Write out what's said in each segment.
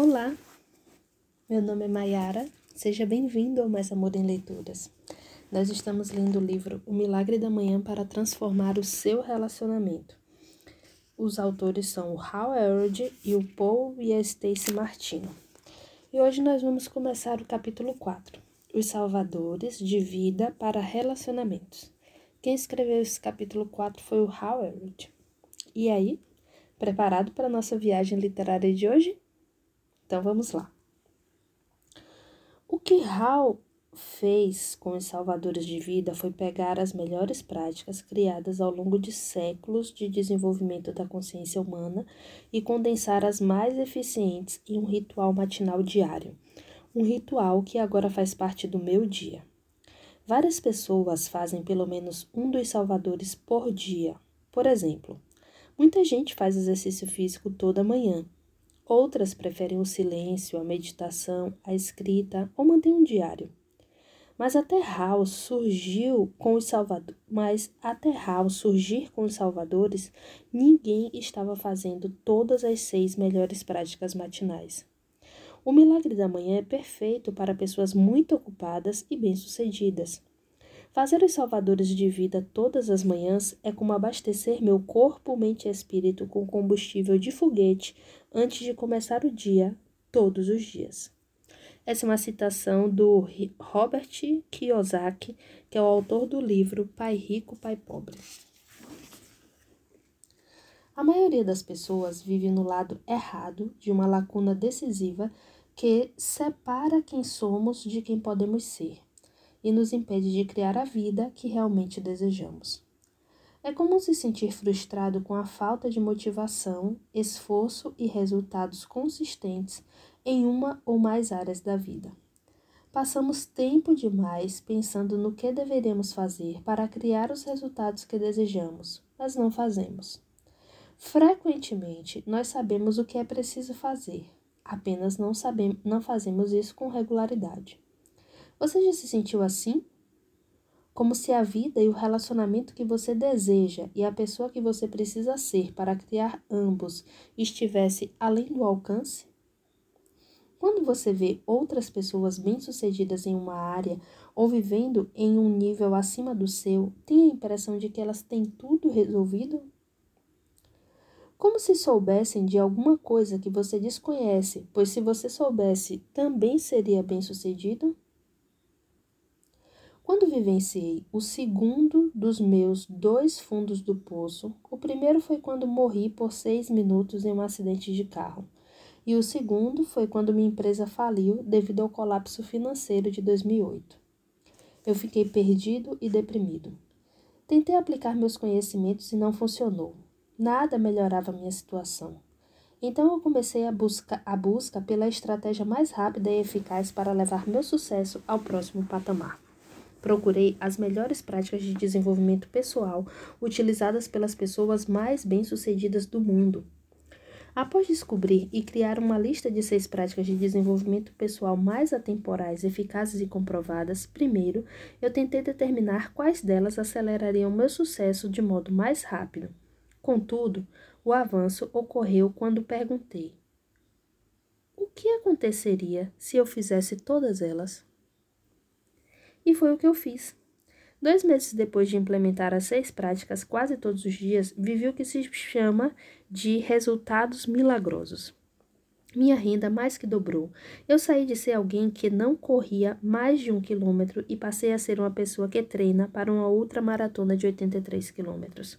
Olá, meu nome é Mayara, seja bem-vindo ao Mais Amor em Leituras. Nós estamos lendo o livro O Milagre da Manhã para Transformar o Seu Relacionamento. Os autores são o Hal Elrod e o Paul e a Stacy Martino. E hoje nós vamos começar o capítulo 4, Os Salvadores de Vida para Relacionamentos. Quem escreveu esse capítulo 4 foi o Hal Elrod. E aí, preparado para a nossa viagem literária de hoje? Então vamos lá. O que Hal fez com os salvadores de vida foi pegar as melhores práticas criadas ao longo de séculos de desenvolvimento da consciência humana e condensar as mais eficientes em um ritual matinal diário, um ritual que agora faz parte do meu dia. Várias pessoas fazem pelo menos um dos salvadores por dia. Por exemplo, muita gente faz exercício físico toda manhã Outras preferem o silêncio, a meditação, a escrita ou mantêm um diário. Mas até House surgiu com os salvadores, mas até House surgir com os salvadores, ninguém estava fazendo todas as seis melhores práticas matinais. O milagre da manhã é perfeito para pessoas muito ocupadas e bem-sucedidas. Fazer os salvadores de vida todas as manhãs é como abastecer meu corpo, mente e espírito com combustível de foguete antes de começar o dia, todos os dias. Essa é uma citação do Robert Kiyosaki, que é o autor do livro Pai Rico, Pai Pobre. A maioria das pessoas vive no lado errado de uma lacuna decisiva que separa quem somos de quem podemos ser e nos impede de criar a vida que realmente desejamos. É comum se sentir frustrado com a falta de motivação, esforço e resultados consistentes em uma ou mais áreas da vida. Passamos tempo demais pensando no que deveríamos fazer para criar os resultados que desejamos, mas não fazemos. Frequentemente, nós sabemos o que é preciso fazer, apenas não, sabemos, não fazemos isso com regularidade. Você já se sentiu assim? Como se a vida e o relacionamento que você deseja e a pessoa que você precisa ser para criar ambos estivesse além do alcance? Quando você vê outras pessoas bem-sucedidas em uma área ou vivendo em um nível acima do seu, tem a impressão de que elas têm tudo resolvido? Como se soubessem de alguma coisa que você desconhece, pois se você soubesse, também seria bem-sucedido? Quando vivenciei o segundo dos meus dois fundos do poço, o primeiro foi quando morri por seis minutos em um acidente de carro, e o segundo foi quando minha empresa faliu devido ao colapso financeiro de 2008. Eu fiquei perdido e deprimido. Tentei aplicar meus conhecimentos e não funcionou. Nada melhorava minha situação. Então eu comecei a busca, a busca pela estratégia mais rápida e eficaz para levar meu sucesso ao próximo patamar. Procurei as melhores práticas de desenvolvimento pessoal utilizadas pelas pessoas mais bem-sucedidas do mundo. Após descobrir e criar uma lista de seis práticas de desenvolvimento pessoal mais atemporais, eficazes e comprovadas, primeiro eu tentei determinar quais delas acelerariam meu sucesso de modo mais rápido. Contudo, o avanço ocorreu quando perguntei: o que aconteceria se eu fizesse todas elas? E foi o que eu fiz. Dois meses depois de implementar as seis práticas quase todos os dias, vivi o que se chama de resultados milagrosos. Minha renda mais que dobrou. Eu saí de ser alguém que não corria mais de um quilômetro e passei a ser uma pessoa que treina para uma outra maratona de 83 quilômetros.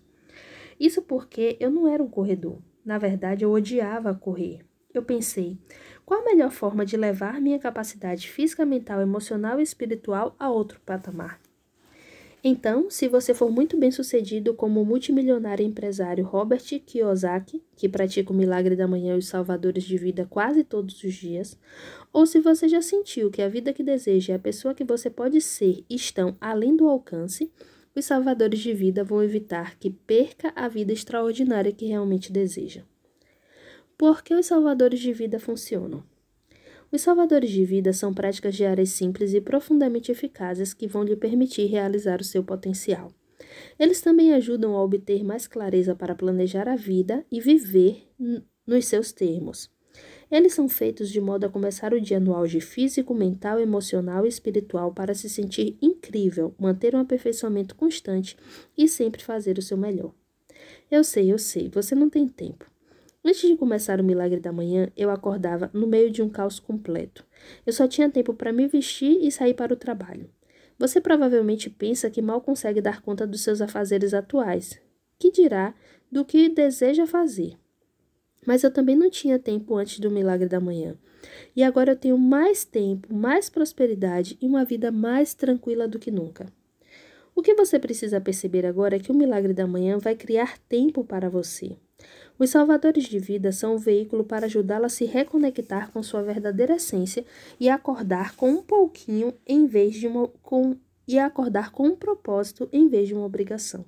Isso porque eu não era um corredor. Na verdade, eu odiava correr. Eu pensei, qual a melhor forma de levar minha capacidade física, mental, emocional e espiritual a outro patamar? Então, se você for muito bem sucedido como o multimilionário empresário Robert Kiyosaki, que pratica o milagre da manhã e os salvadores de vida quase todos os dias, ou se você já sentiu que a vida que deseja e a pessoa que você pode ser estão além do alcance, os salvadores de vida vão evitar que perca a vida extraordinária que realmente deseja. Por que os salvadores de vida funcionam? Os salvadores de vida são práticas diárias simples e profundamente eficazes que vão lhe permitir realizar o seu potencial. Eles também ajudam a obter mais clareza para planejar a vida e viver nos seus termos. Eles são feitos de modo a começar o dia no auge físico, mental, emocional e espiritual para se sentir incrível, manter um aperfeiçoamento constante e sempre fazer o seu melhor. Eu sei, eu sei, você não tem tempo. Antes de começar o milagre da manhã, eu acordava no meio de um caos completo. Eu só tinha tempo para me vestir e sair para o trabalho. Você provavelmente pensa que mal consegue dar conta dos seus afazeres atuais. Que dirá do que deseja fazer? Mas eu também não tinha tempo antes do milagre da manhã. E agora eu tenho mais tempo, mais prosperidade e uma vida mais tranquila do que nunca. O que você precisa perceber agora é que o milagre da manhã vai criar tempo para você. Os salvadores de vida são um veículo para ajudá-la a se reconectar com sua verdadeira essência e acordar com um pouquinho em vez de uma com e acordar com um propósito em vez de uma obrigação.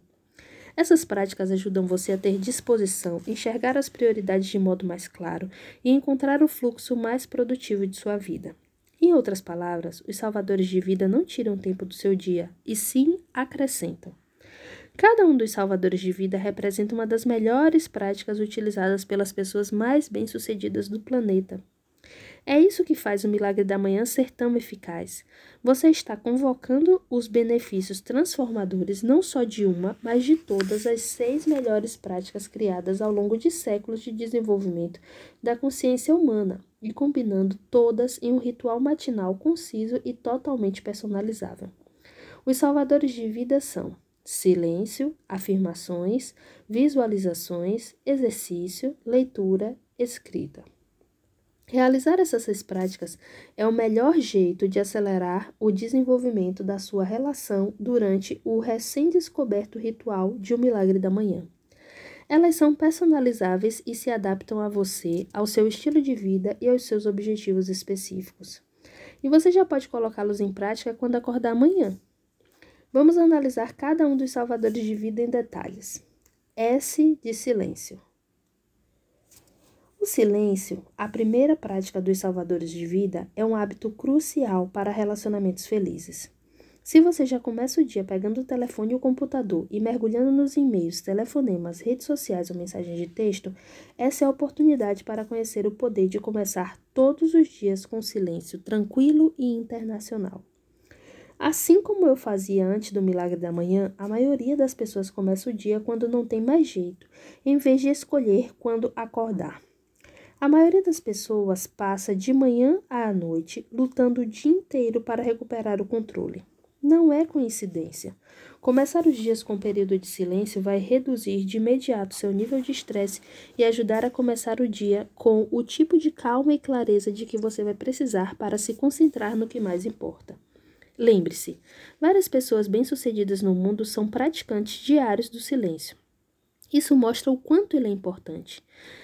Essas práticas ajudam você a ter disposição, enxergar as prioridades de modo mais claro e encontrar o fluxo mais produtivo de sua vida. Em outras palavras, os salvadores de vida não tiram tempo do seu dia, e sim acrescentam. Cada um dos salvadores de vida representa uma das melhores práticas utilizadas pelas pessoas mais bem-sucedidas do planeta. É isso que faz o milagre da manhã ser tão eficaz. Você está convocando os benefícios transformadores não só de uma, mas de todas as seis melhores práticas criadas ao longo de séculos de desenvolvimento da consciência humana e combinando todas em um ritual matinal conciso e totalmente personalizável. Os salvadores de vida são silêncio, afirmações, visualizações, exercício, leitura, escrita. Realizar essas seis práticas é o melhor jeito de acelerar o desenvolvimento da sua relação durante o recém-descoberto ritual de O Milagre da Manhã. Elas são personalizáveis e se adaptam a você, ao seu estilo de vida e aos seus objetivos específicos. E você já pode colocá-los em prática quando acordar amanhã. Vamos analisar cada um dos salvadores de vida em detalhes. S de silêncio. O silêncio, a primeira prática dos salvadores de vida, é um hábito crucial para relacionamentos felizes. Se você já começa o dia pegando o telefone e o computador e mergulhando nos e-mails, telefonemas, redes sociais ou mensagens de texto, essa é a oportunidade para conhecer o poder de começar todos os dias com silêncio tranquilo e internacional. Assim como eu fazia antes do milagre da manhã, a maioria das pessoas começa o dia quando não tem mais jeito, em vez de escolher quando acordar. A maioria das pessoas passa de manhã à noite lutando o dia inteiro para recuperar o controle. Não é coincidência. Começar os dias com um período de silêncio vai reduzir de imediato seu nível de estresse e ajudar a começar o dia com o tipo de calma e clareza de que você vai precisar para se concentrar no que mais importa. Lembre-se, várias pessoas bem-sucedidas no mundo são praticantes diários do silêncio. Isso mostra o quanto ele é importante.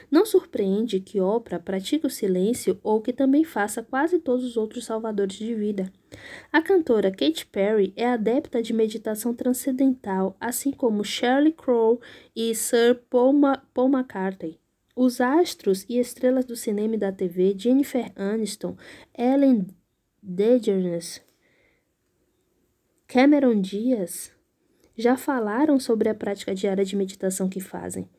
Não surpreende que Oprah pratique o silêncio ou que também faça quase todos os outros salvadores de vida. A cantora Katy Perry é adepta de meditação transcendental, assim como Shirley Crow e Sir Paul, Ma Paul McCartney. Os astros e estrelas do cinema e da TV, Jennifer Aniston, Ellen DeGeneres, Cameron Diaz já falaram sobre a prática diária de meditação que fazem.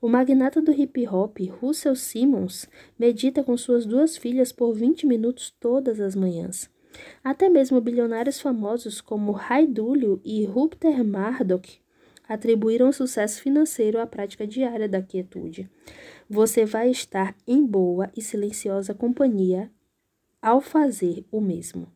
O magnata do hip hop, Russell Simmons, medita com suas duas filhas por 20 minutos todas as manhãs. Até mesmo bilionários famosos como Ray Dalio e Rupert Murdoch atribuíram sucesso financeiro à prática diária da quietude. Você vai estar em boa e silenciosa companhia ao fazer o mesmo.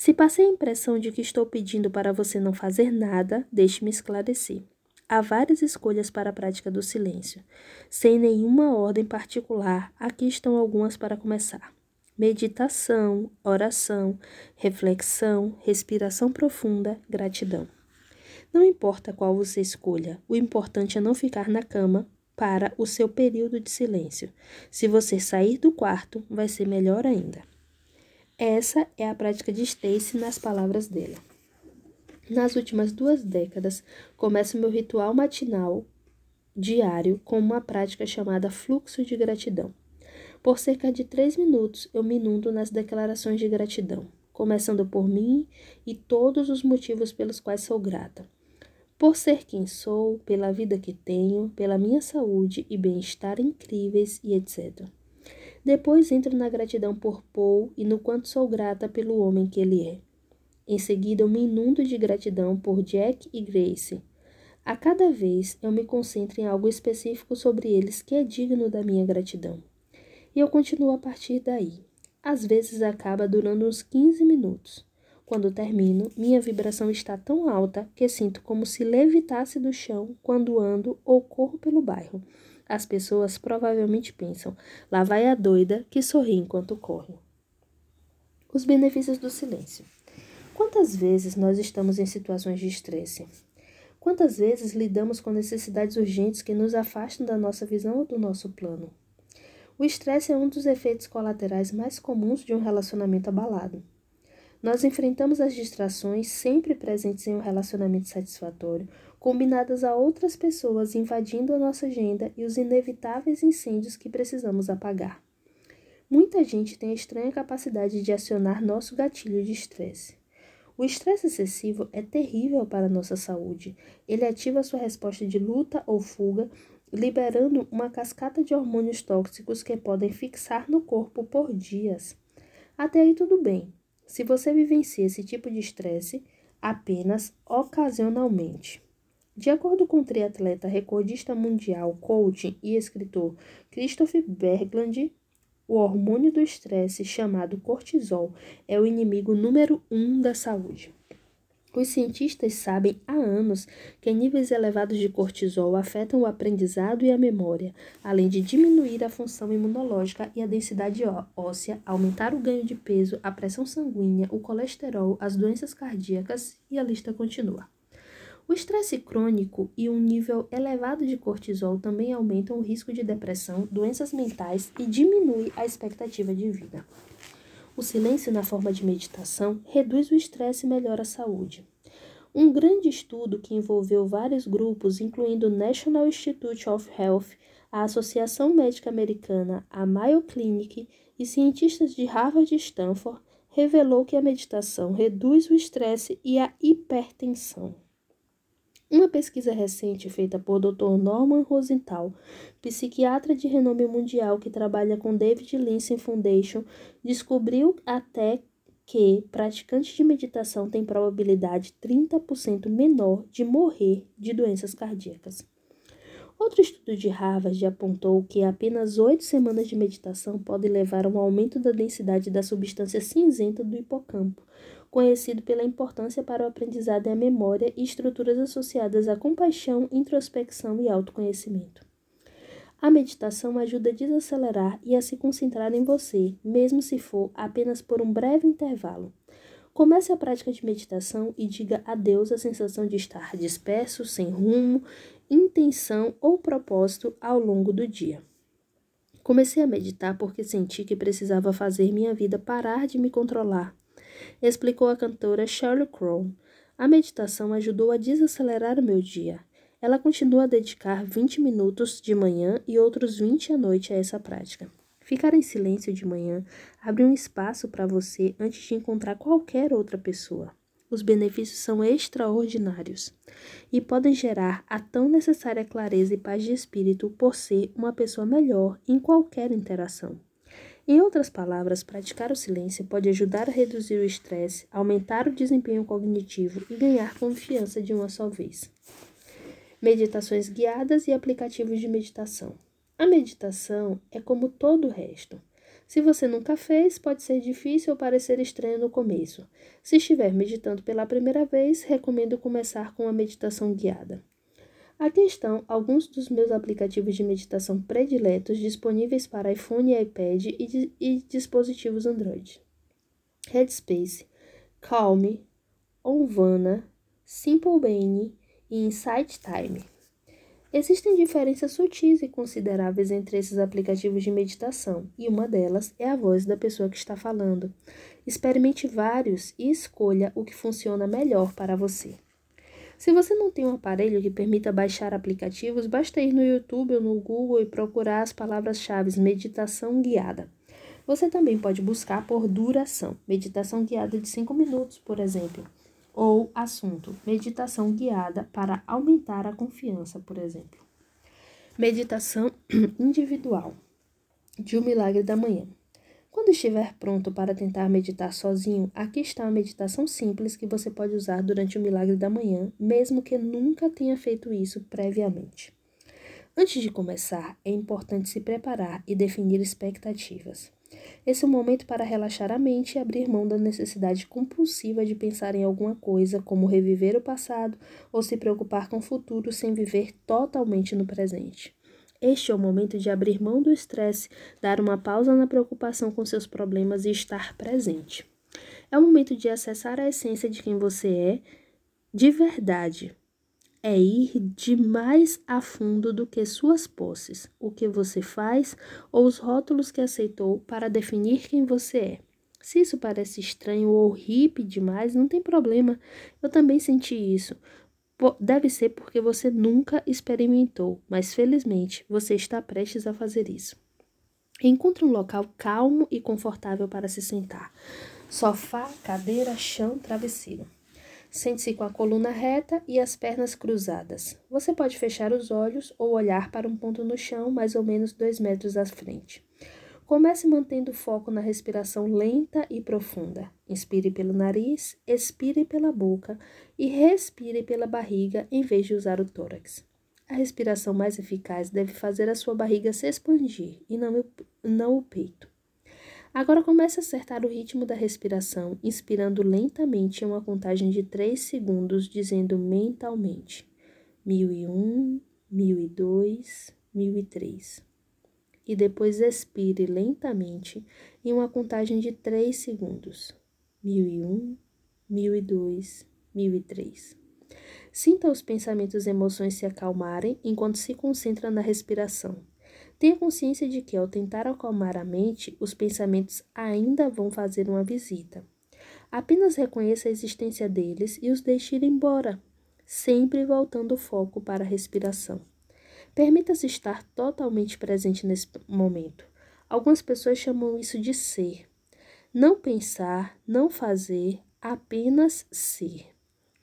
Se passei a impressão de que estou pedindo para você não fazer nada, deixe-me esclarecer. Há várias escolhas para a prática do silêncio. Sem nenhuma ordem particular, aqui estão algumas para começar: meditação, oração, reflexão, respiração profunda, gratidão. Não importa qual você escolha, o importante é não ficar na cama para o seu período de silêncio. Se você sair do quarto, vai ser melhor ainda. Essa é a prática de Stacy nas palavras dela. Nas últimas duas décadas, começo meu ritual matinal diário com uma prática chamada fluxo de gratidão. Por cerca de três minutos, eu me inundo nas declarações de gratidão, começando por mim e todos os motivos pelos quais sou grata. Por ser quem sou, pela vida que tenho, pela minha saúde e bem-estar incríveis e etc. Depois entro na gratidão por Paul e no quanto sou grata pelo homem que ele é. Em seguida, eu me inundo de gratidão por Jack e Grace. A cada vez eu me concentro em algo específico sobre eles que é digno da minha gratidão. E eu continuo a partir daí. Às vezes acaba durando uns 15 minutos. Quando termino, minha vibração está tão alta que sinto como se levitasse do chão quando ando ou corro pelo bairro. As pessoas provavelmente pensam: lá vai a doida que sorri enquanto corre. Os benefícios do silêncio. Quantas vezes nós estamos em situações de estresse? Quantas vezes lidamos com necessidades urgentes que nos afastam da nossa visão ou do nosso plano? O estresse é um dos efeitos colaterais mais comuns de um relacionamento abalado. Nós enfrentamos as distrações sempre presentes em um relacionamento satisfatório, combinadas a outras pessoas invadindo a nossa agenda e os inevitáveis incêndios que precisamos apagar. Muita gente tem a estranha capacidade de acionar nosso gatilho de estresse. O estresse excessivo é terrível para a nossa saúde. Ele ativa sua resposta de luta ou fuga, liberando uma cascata de hormônios tóxicos que podem fixar no corpo por dias. Até aí tudo bem, se você vivencia esse tipo de estresse apenas ocasionalmente. De acordo com o triatleta recordista mundial, coach e escritor Christopher Bergland, o hormônio do estresse, chamado cortisol, é o inimigo número um da saúde. Os cientistas sabem há anos que níveis elevados de cortisol afetam o aprendizado e a memória, além de diminuir a função imunológica e a densidade óssea, aumentar o ganho de peso, a pressão sanguínea, o colesterol, as doenças cardíacas e a lista continua. O estresse crônico e um nível elevado de cortisol também aumentam o risco de depressão, doenças mentais e diminui a expectativa de vida. O silêncio na forma de meditação reduz o estresse e melhora a saúde. Um grande estudo que envolveu vários grupos, incluindo o National Institute of Health, a Associação Médica Americana, a Mayo Clinic e cientistas de Harvard e Stanford, revelou que a meditação reduz o estresse e a hipertensão. Uma pesquisa recente feita por Dr. Norman Rosenthal, psiquiatra de renome mundial que trabalha com David Linsen Foundation, descobriu até que praticantes de meditação têm probabilidade 30% menor de morrer de doenças cardíacas. Outro estudo de Harvard apontou que apenas oito semanas de meditação podem levar a um aumento da densidade da substância cinzenta do hipocampo, conhecido pela importância para o aprendizado e a memória e estruturas associadas à compaixão, introspecção e autoconhecimento. A meditação ajuda a desacelerar e a se concentrar em você, mesmo se for apenas por um breve intervalo. Comece a prática de meditação e diga adeus à sensação de estar disperso, sem rumo, intenção ou propósito ao longo do dia. Comecei a meditar porque senti que precisava fazer minha vida parar de me controlar explicou a cantora Shirley Crow. A meditação ajudou a desacelerar o meu dia. Ela continua a dedicar 20 minutos de manhã e outros 20 à noite a essa prática. Ficar em silêncio de manhã abre um espaço para você antes de encontrar qualquer outra pessoa. Os benefícios são extraordinários e podem gerar a tão necessária clareza e paz de espírito por ser uma pessoa melhor em qualquer interação. Em outras palavras, praticar o silêncio pode ajudar a reduzir o estresse, aumentar o desempenho cognitivo e ganhar confiança de uma só vez. Meditações guiadas e aplicativos de meditação. A meditação é como todo o resto. Se você nunca fez, pode ser difícil ou parecer estranho no começo. Se estiver meditando pela primeira vez, recomendo começar com a meditação guiada. Aqui estão alguns dos meus aplicativos de meditação prediletos disponíveis para iPhone iPad e, e dispositivos Android. Headspace, Calm, Onvana, Simple Brain e Insight Time. Existem diferenças sutis e consideráveis entre esses aplicativos de meditação, e uma delas é a voz da pessoa que está falando. Experimente vários e escolha o que funciona melhor para você. Se você não tem um aparelho que permita baixar aplicativos, basta ir no YouTube ou no Google e procurar as palavras-chave meditação guiada. Você também pode buscar por duração, meditação guiada de 5 minutos, por exemplo, ou assunto, meditação guiada para aumentar a confiança, por exemplo. Meditação individual. de O Milagre da Manhã. Quando estiver pronto para tentar meditar sozinho, aqui está uma meditação simples que você pode usar durante o milagre da manhã, mesmo que nunca tenha feito isso previamente. Antes de começar, é importante se preparar e definir expectativas. Esse é o momento para relaxar a mente e abrir mão da necessidade compulsiva de pensar em alguma coisa, como reviver o passado ou se preocupar com o futuro sem viver totalmente no presente. Este é o momento de abrir mão do estresse, dar uma pausa na preocupação com seus problemas e estar presente. É o momento de acessar a essência de quem você é de verdade. É ir de mais a fundo do que suas posses, o que você faz ou os rótulos que aceitou para definir quem você é. Se isso parece estranho ou hippie demais, não tem problema. Eu também senti isso. Deve ser porque você nunca experimentou, mas felizmente você está prestes a fazer isso. Encontre um local calmo e confortável para se sentar. Sofá, cadeira, chão, travesseiro. Sente-se com a coluna reta e as pernas cruzadas. Você pode fechar os olhos ou olhar para um ponto no chão, mais ou menos dois metros à frente. Comece mantendo foco na respiração lenta e profunda. Inspire pelo nariz, expire pela boca e respire pela barriga em vez de usar o tórax. A respiração mais eficaz deve fazer a sua barriga se expandir e não, não o peito. Agora comece a acertar o ritmo da respiração, inspirando lentamente em uma contagem de 3 segundos, dizendo mentalmente: 1001, 1002, 1003 e depois expire lentamente em uma contagem de 3 segundos. 1001, 1002, 1003. Sinta os pensamentos e emoções se acalmarem enquanto se concentra na respiração. Tenha consciência de que, ao tentar acalmar a mente, os pensamentos ainda vão fazer uma visita. Apenas reconheça a existência deles e os deixe ir embora, sempre voltando o foco para a respiração. Permita-se estar totalmente presente nesse momento. Algumas pessoas chamam isso de ser. Não pensar, não fazer, apenas ser.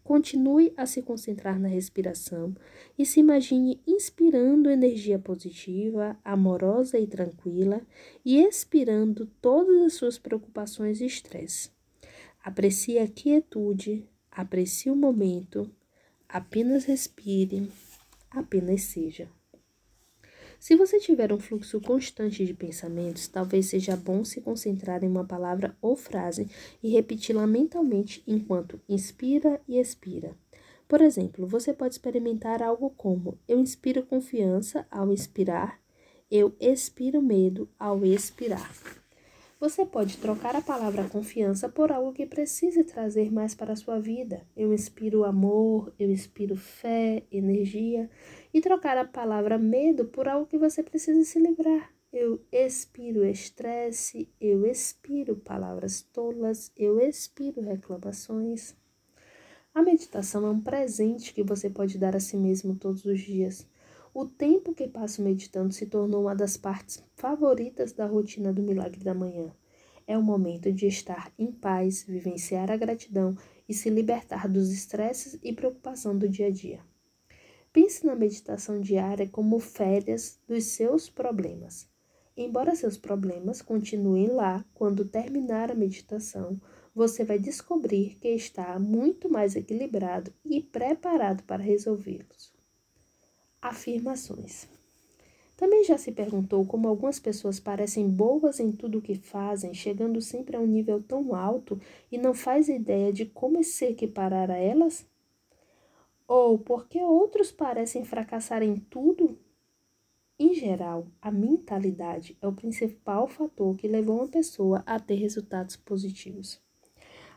Continue a se concentrar na respiração e se imagine inspirando energia positiva, amorosa e tranquila e expirando todas as suas preocupações e estresse. Aprecie a quietude, aprecie o momento, apenas respire, apenas seja. Se você tiver um fluxo constante de pensamentos, talvez seja bom se concentrar em uma palavra ou frase e repeti-la mentalmente enquanto inspira e expira. Por exemplo, você pode experimentar algo como: Eu inspiro confiança ao inspirar, eu expiro medo ao expirar. Você pode trocar a palavra confiança por algo que precise trazer mais para a sua vida. Eu inspiro amor, eu inspiro fé, energia. E trocar a palavra medo por algo que você precisa se livrar. Eu expiro estresse, eu expiro palavras tolas, eu expiro reclamações. A meditação é um presente que você pode dar a si mesmo todos os dias. O tempo que passo meditando se tornou uma das partes favoritas da rotina do milagre da manhã. É o momento de estar em paz, vivenciar a gratidão e se libertar dos estresses e preocupação do dia a dia. Pense na meditação diária como férias dos seus problemas. Embora seus problemas continuem lá quando terminar a meditação, você vai descobrir que está muito mais equilibrado e preparado para resolvê-los. Afirmações. Também já se perguntou como algumas pessoas parecem boas em tudo o que fazem, chegando sempre a um nível tão alto e não faz ideia de como se equiparar a elas? Ou porque outros parecem fracassar em tudo? Em geral, a mentalidade é o principal fator que levou uma pessoa a ter resultados positivos.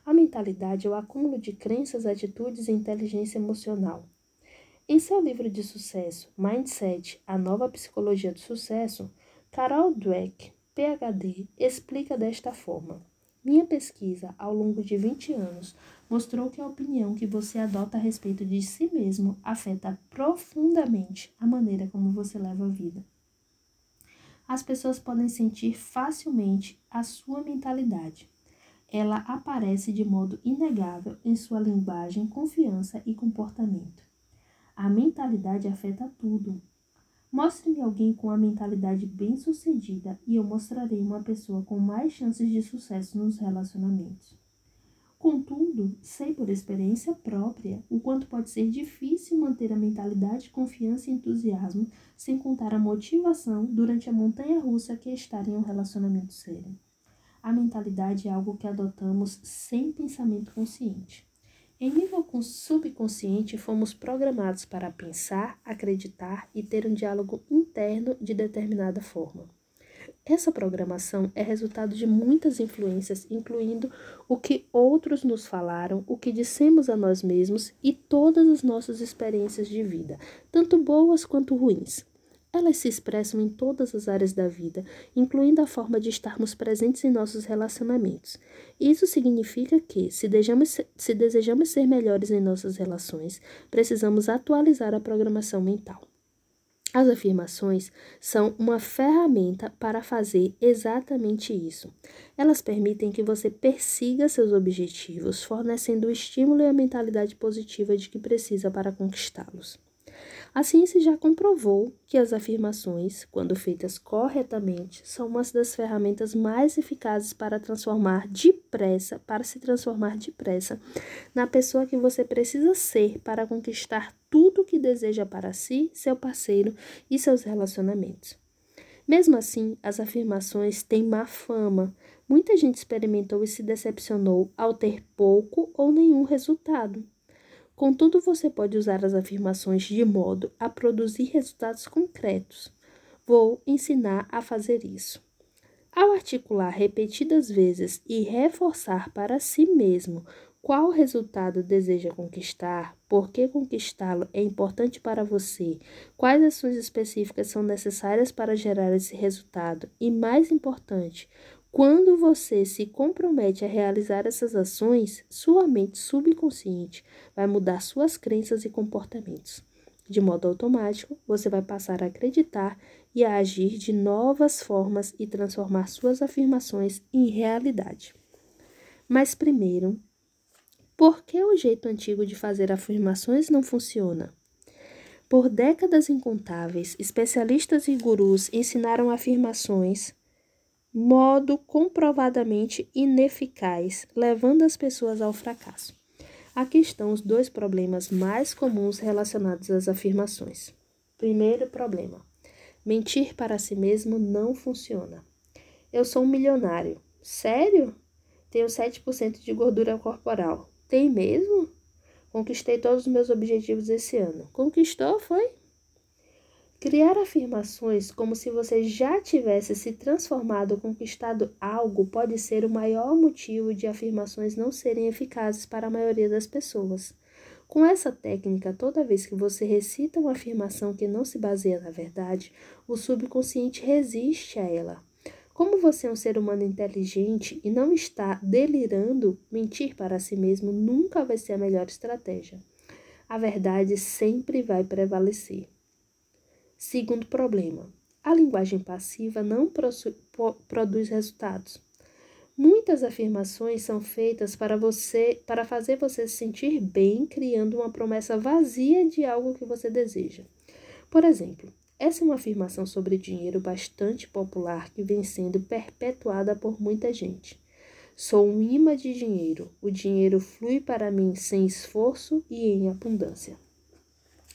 A mentalidade é o acúmulo de crenças, atitudes e inteligência emocional. Em seu livro de sucesso, Mindset, a nova psicologia do sucesso, Carol Dweck, PhD, explica desta forma: Minha pesquisa ao longo de 20 anos mostrou que a opinião que você adota a respeito de si mesmo afeta profundamente a maneira como você leva a vida. As pessoas podem sentir facilmente a sua mentalidade. Ela aparece de modo inegável em sua linguagem, confiança e comportamento. A mentalidade afeta tudo. Mostre-me alguém com a mentalidade bem-sucedida e eu mostrarei uma pessoa com mais chances de sucesso nos relacionamentos. Contudo, sei por experiência própria o quanto pode ser difícil manter a mentalidade de confiança e entusiasmo sem contar a motivação durante a montanha russa que é estar em um relacionamento sério. A mentalidade é algo que adotamos sem pensamento consciente. Em nível subconsciente, fomos programados para pensar, acreditar e ter um diálogo interno de determinada forma. Essa programação é resultado de muitas influências, incluindo o que outros nos falaram, o que dissemos a nós mesmos e todas as nossas experiências de vida, tanto boas quanto ruins. Elas se expressam em todas as áreas da vida, incluindo a forma de estarmos presentes em nossos relacionamentos. Isso significa que, se desejamos, se desejamos ser melhores em nossas relações, precisamos atualizar a programação mental. As afirmações são uma ferramenta para fazer exatamente isso. Elas permitem que você persiga seus objetivos, fornecendo o estímulo e a mentalidade positiva de que precisa para conquistá-los. A ciência já comprovou que as afirmações, quando feitas corretamente, são uma das ferramentas mais eficazes para transformar depressa, para se transformar depressa na pessoa que você precisa ser para conquistar tudo o que deseja para si, seu parceiro e seus relacionamentos. Mesmo assim, as afirmações têm má fama. Muita gente experimentou e se decepcionou ao ter pouco ou nenhum resultado. Contudo, você pode usar as afirmações de modo a produzir resultados concretos. Vou ensinar a fazer isso. Ao articular repetidas vezes e reforçar para si mesmo qual resultado deseja conquistar, por que conquistá-lo é importante para você, quais ações específicas são necessárias para gerar esse resultado e, mais importante, quando você se compromete a realizar essas ações, sua mente subconsciente vai mudar suas crenças e comportamentos. De modo automático, você vai passar a acreditar e a agir de novas formas e transformar suas afirmações em realidade. Mas primeiro, por que o jeito antigo de fazer afirmações não funciona? Por décadas incontáveis, especialistas e gurus ensinaram afirmações modo comprovadamente ineficaz, levando as pessoas ao fracasso. Aqui estão os dois problemas mais comuns relacionados às afirmações. Primeiro problema: mentir para si mesmo não funciona. Eu sou um milionário. Sério? Tenho 7% de gordura corporal. Tem mesmo? Conquistei todos os meus objetivos esse ano. Conquistou, foi? Criar afirmações como se você já tivesse se transformado ou conquistado algo pode ser o maior motivo de afirmações não serem eficazes para a maioria das pessoas. Com essa técnica, toda vez que você recita uma afirmação que não se baseia na verdade, o subconsciente resiste a ela. Como você é um ser humano inteligente e não está delirando, mentir para si mesmo nunca vai ser a melhor estratégia. A verdade sempre vai prevalecer. Segundo problema, a linguagem passiva não produz resultados. Muitas afirmações são feitas para você, para fazer você se sentir bem, criando uma promessa vazia de algo que você deseja. Por exemplo, essa é uma afirmação sobre dinheiro bastante popular que vem sendo perpetuada por muita gente. Sou um imã de dinheiro. O dinheiro flui para mim sem esforço e em abundância.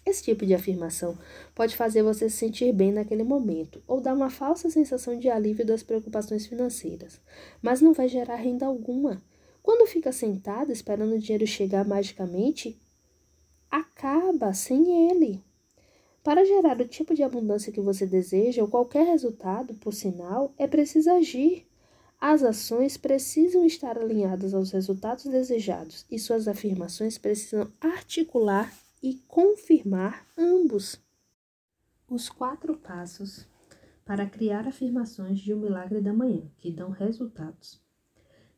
Esse tipo de afirmação pode fazer você se sentir bem naquele momento ou dar uma falsa sensação de alívio das preocupações financeiras, mas não vai gerar renda alguma. Quando fica sentado esperando o dinheiro chegar magicamente, acaba sem ele. Para gerar o tipo de abundância que você deseja ou qualquer resultado, por sinal, é preciso agir. As ações precisam estar alinhadas aos resultados desejados e suas afirmações precisam articular e confirmar ambos. Os quatro passos para criar afirmações de um milagre da manhã que dão resultados.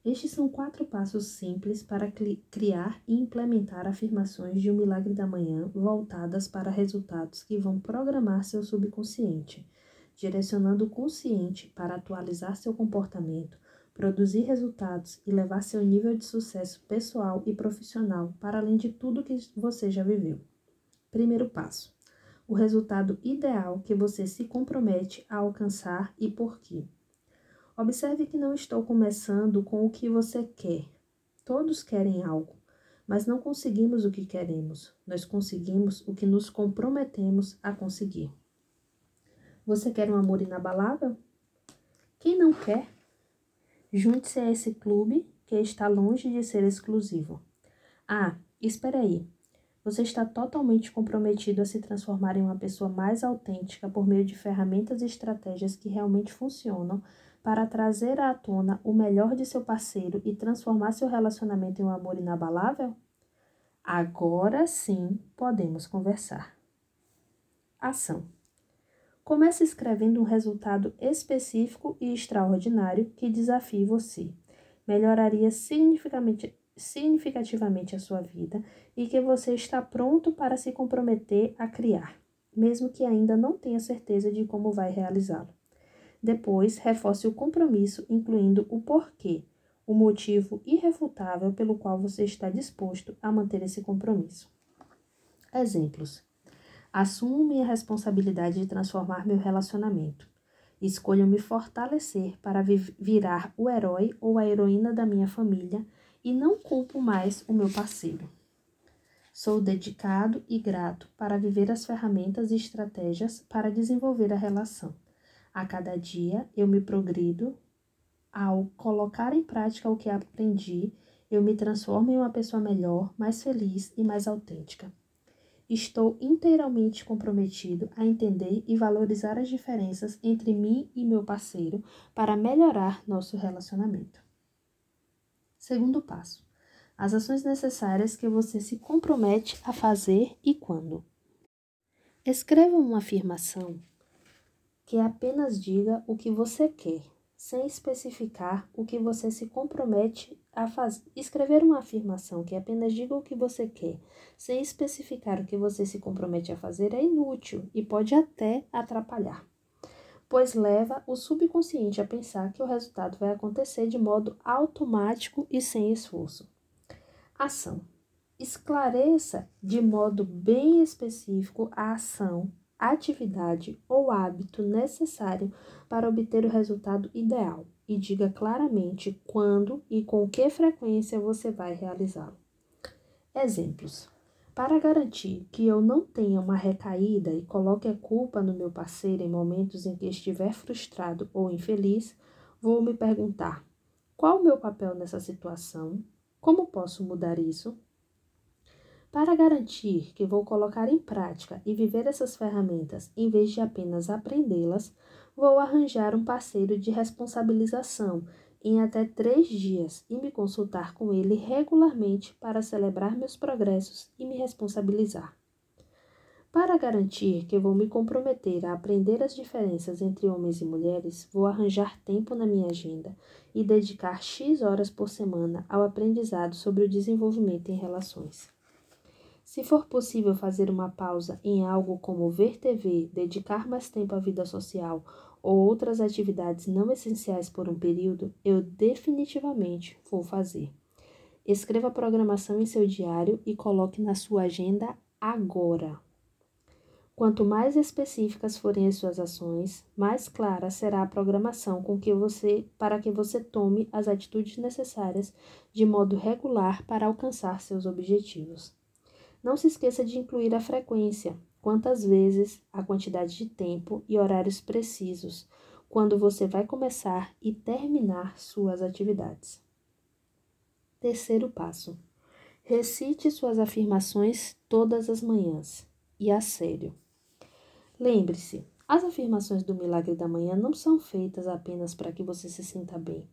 Estes são quatro passos simples para criar e implementar afirmações de um milagre da manhã voltadas para resultados que vão programar seu subconsciente, direcionando o consciente para atualizar seu comportamento, produzir resultados e levar seu nível de sucesso pessoal e profissional para além de tudo que você já viveu. Primeiro passo: o resultado ideal que você se compromete a alcançar e por quê. Observe que não estou começando com o que você quer. Todos querem algo, mas não conseguimos o que queremos. Nós conseguimos o que nos comprometemos a conseguir. Você quer um amor inabalável? Quem não quer? Junte-se a esse clube que está longe de ser exclusivo. Ah, espere aí. Você está totalmente comprometido a se transformar em uma pessoa mais autêntica por meio de ferramentas e estratégias que realmente funcionam para trazer à tona o melhor de seu parceiro e transformar seu relacionamento em um amor inabalável? Agora sim podemos conversar. Ação. Comece escrevendo um resultado específico e extraordinário que desafie você. Melhoraria significativamente a sua vida e que você está pronto para se comprometer a criar, mesmo que ainda não tenha certeza de como vai realizá-lo. Depois, reforce o compromisso, incluindo o porquê, o motivo irrefutável pelo qual você está disposto a manter esse compromisso. Exemplos: Assumo minha responsabilidade de transformar meu relacionamento. Escolho me fortalecer para virar o herói ou a heroína da minha família e não culpo mais o meu parceiro. Sou dedicado e grato para viver as ferramentas e estratégias para desenvolver a relação. A cada dia eu me progrido ao colocar em prática o que aprendi, eu me transformo em uma pessoa melhor, mais feliz e mais autêntica. Estou inteiramente comprometido a entender e valorizar as diferenças entre mim e meu parceiro para melhorar nosso relacionamento. Segundo passo: as ações necessárias que você se compromete a fazer e quando. Escreva uma afirmação que apenas diga o que você quer, sem especificar o que você se compromete a fazer. Escrever uma afirmação que apenas diga o que você quer, sem especificar o que você se compromete a fazer, é inútil e pode até atrapalhar pois leva o subconsciente a pensar que o resultado vai acontecer de modo automático e sem esforço. Ação. Esclareça de modo bem específico a ação, atividade ou hábito necessário para obter o resultado ideal e diga claramente quando e com que frequência você vai realizá-lo. Exemplos: para garantir que eu não tenha uma recaída e coloque a culpa no meu parceiro em momentos em que estiver frustrado ou infeliz, vou me perguntar: qual o meu papel nessa situação? Como posso mudar isso? Para garantir que vou colocar em prática e viver essas ferramentas em vez de apenas aprendê-las, vou arranjar um parceiro de responsabilização em até três dias e me consultar com ele regularmente para celebrar meus progressos e me responsabilizar. Para garantir que vou me comprometer a aprender as diferenças entre homens e mulheres, vou arranjar tempo na minha agenda e dedicar X horas por semana ao aprendizado sobre o desenvolvimento em relações. Se for possível fazer uma pausa em algo como ver TV, dedicar mais tempo à vida social ou outras atividades não essenciais por um período, eu definitivamente vou fazer. Escreva a programação em seu diário e coloque na sua agenda agora. Quanto mais específicas forem as suas ações, mais clara será a programação com que você para que você tome as atitudes necessárias de modo regular para alcançar seus objetivos. Não se esqueça de incluir a frequência, quantas vezes, a quantidade de tempo e horários precisos quando você vai começar e terminar suas atividades. Terceiro passo: recite suas afirmações todas as manhãs e a sério. Lembre-se, as afirmações do milagre da manhã não são feitas apenas para que você se sinta bem.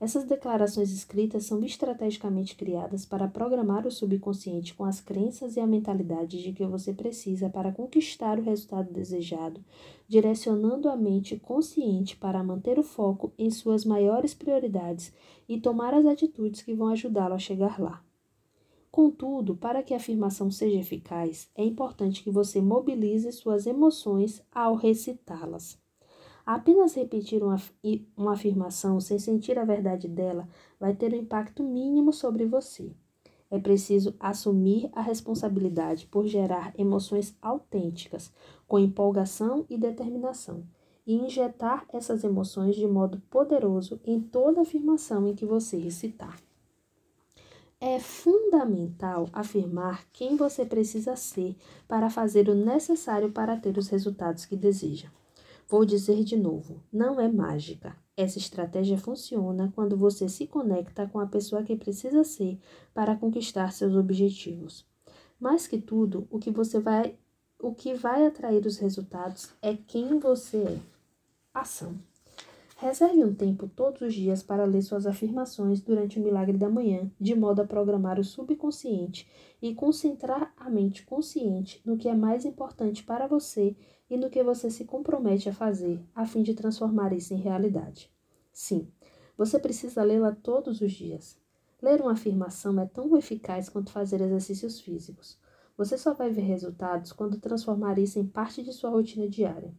Essas declarações escritas são estrategicamente criadas para programar o subconsciente com as crenças e a mentalidade de que você precisa para conquistar o resultado desejado, direcionando a mente consciente para manter o foco em suas maiores prioridades e tomar as atitudes que vão ajudá-lo a chegar lá. Contudo, para que a afirmação seja eficaz, é importante que você mobilize suas emoções ao recitá-las. Apenas repetir uma, uma afirmação sem sentir a verdade dela vai ter um impacto mínimo sobre você. É preciso assumir a responsabilidade por gerar emoções autênticas, com empolgação e determinação, e injetar essas emoções de modo poderoso em toda afirmação em que você recitar. É fundamental afirmar quem você precisa ser para fazer o necessário para ter os resultados que deseja. Vou dizer de novo: não é mágica. Essa estratégia funciona quando você se conecta com a pessoa que precisa ser para conquistar seus objetivos. Mais que tudo, o que você vai o que vai atrair os resultados é quem você é. Ação. Reserve um tempo todos os dias para ler suas afirmações durante o milagre da manhã, de modo a programar o subconsciente e concentrar a mente consciente no que é mais importante para você e no que você se compromete a fazer, a fim de transformar isso em realidade. Sim, você precisa lê-la todos os dias. Ler uma afirmação é tão eficaz quanto fazer exercícios físicos. Você só vai ver resultados quando transformar isso em parte de sua rotina diária.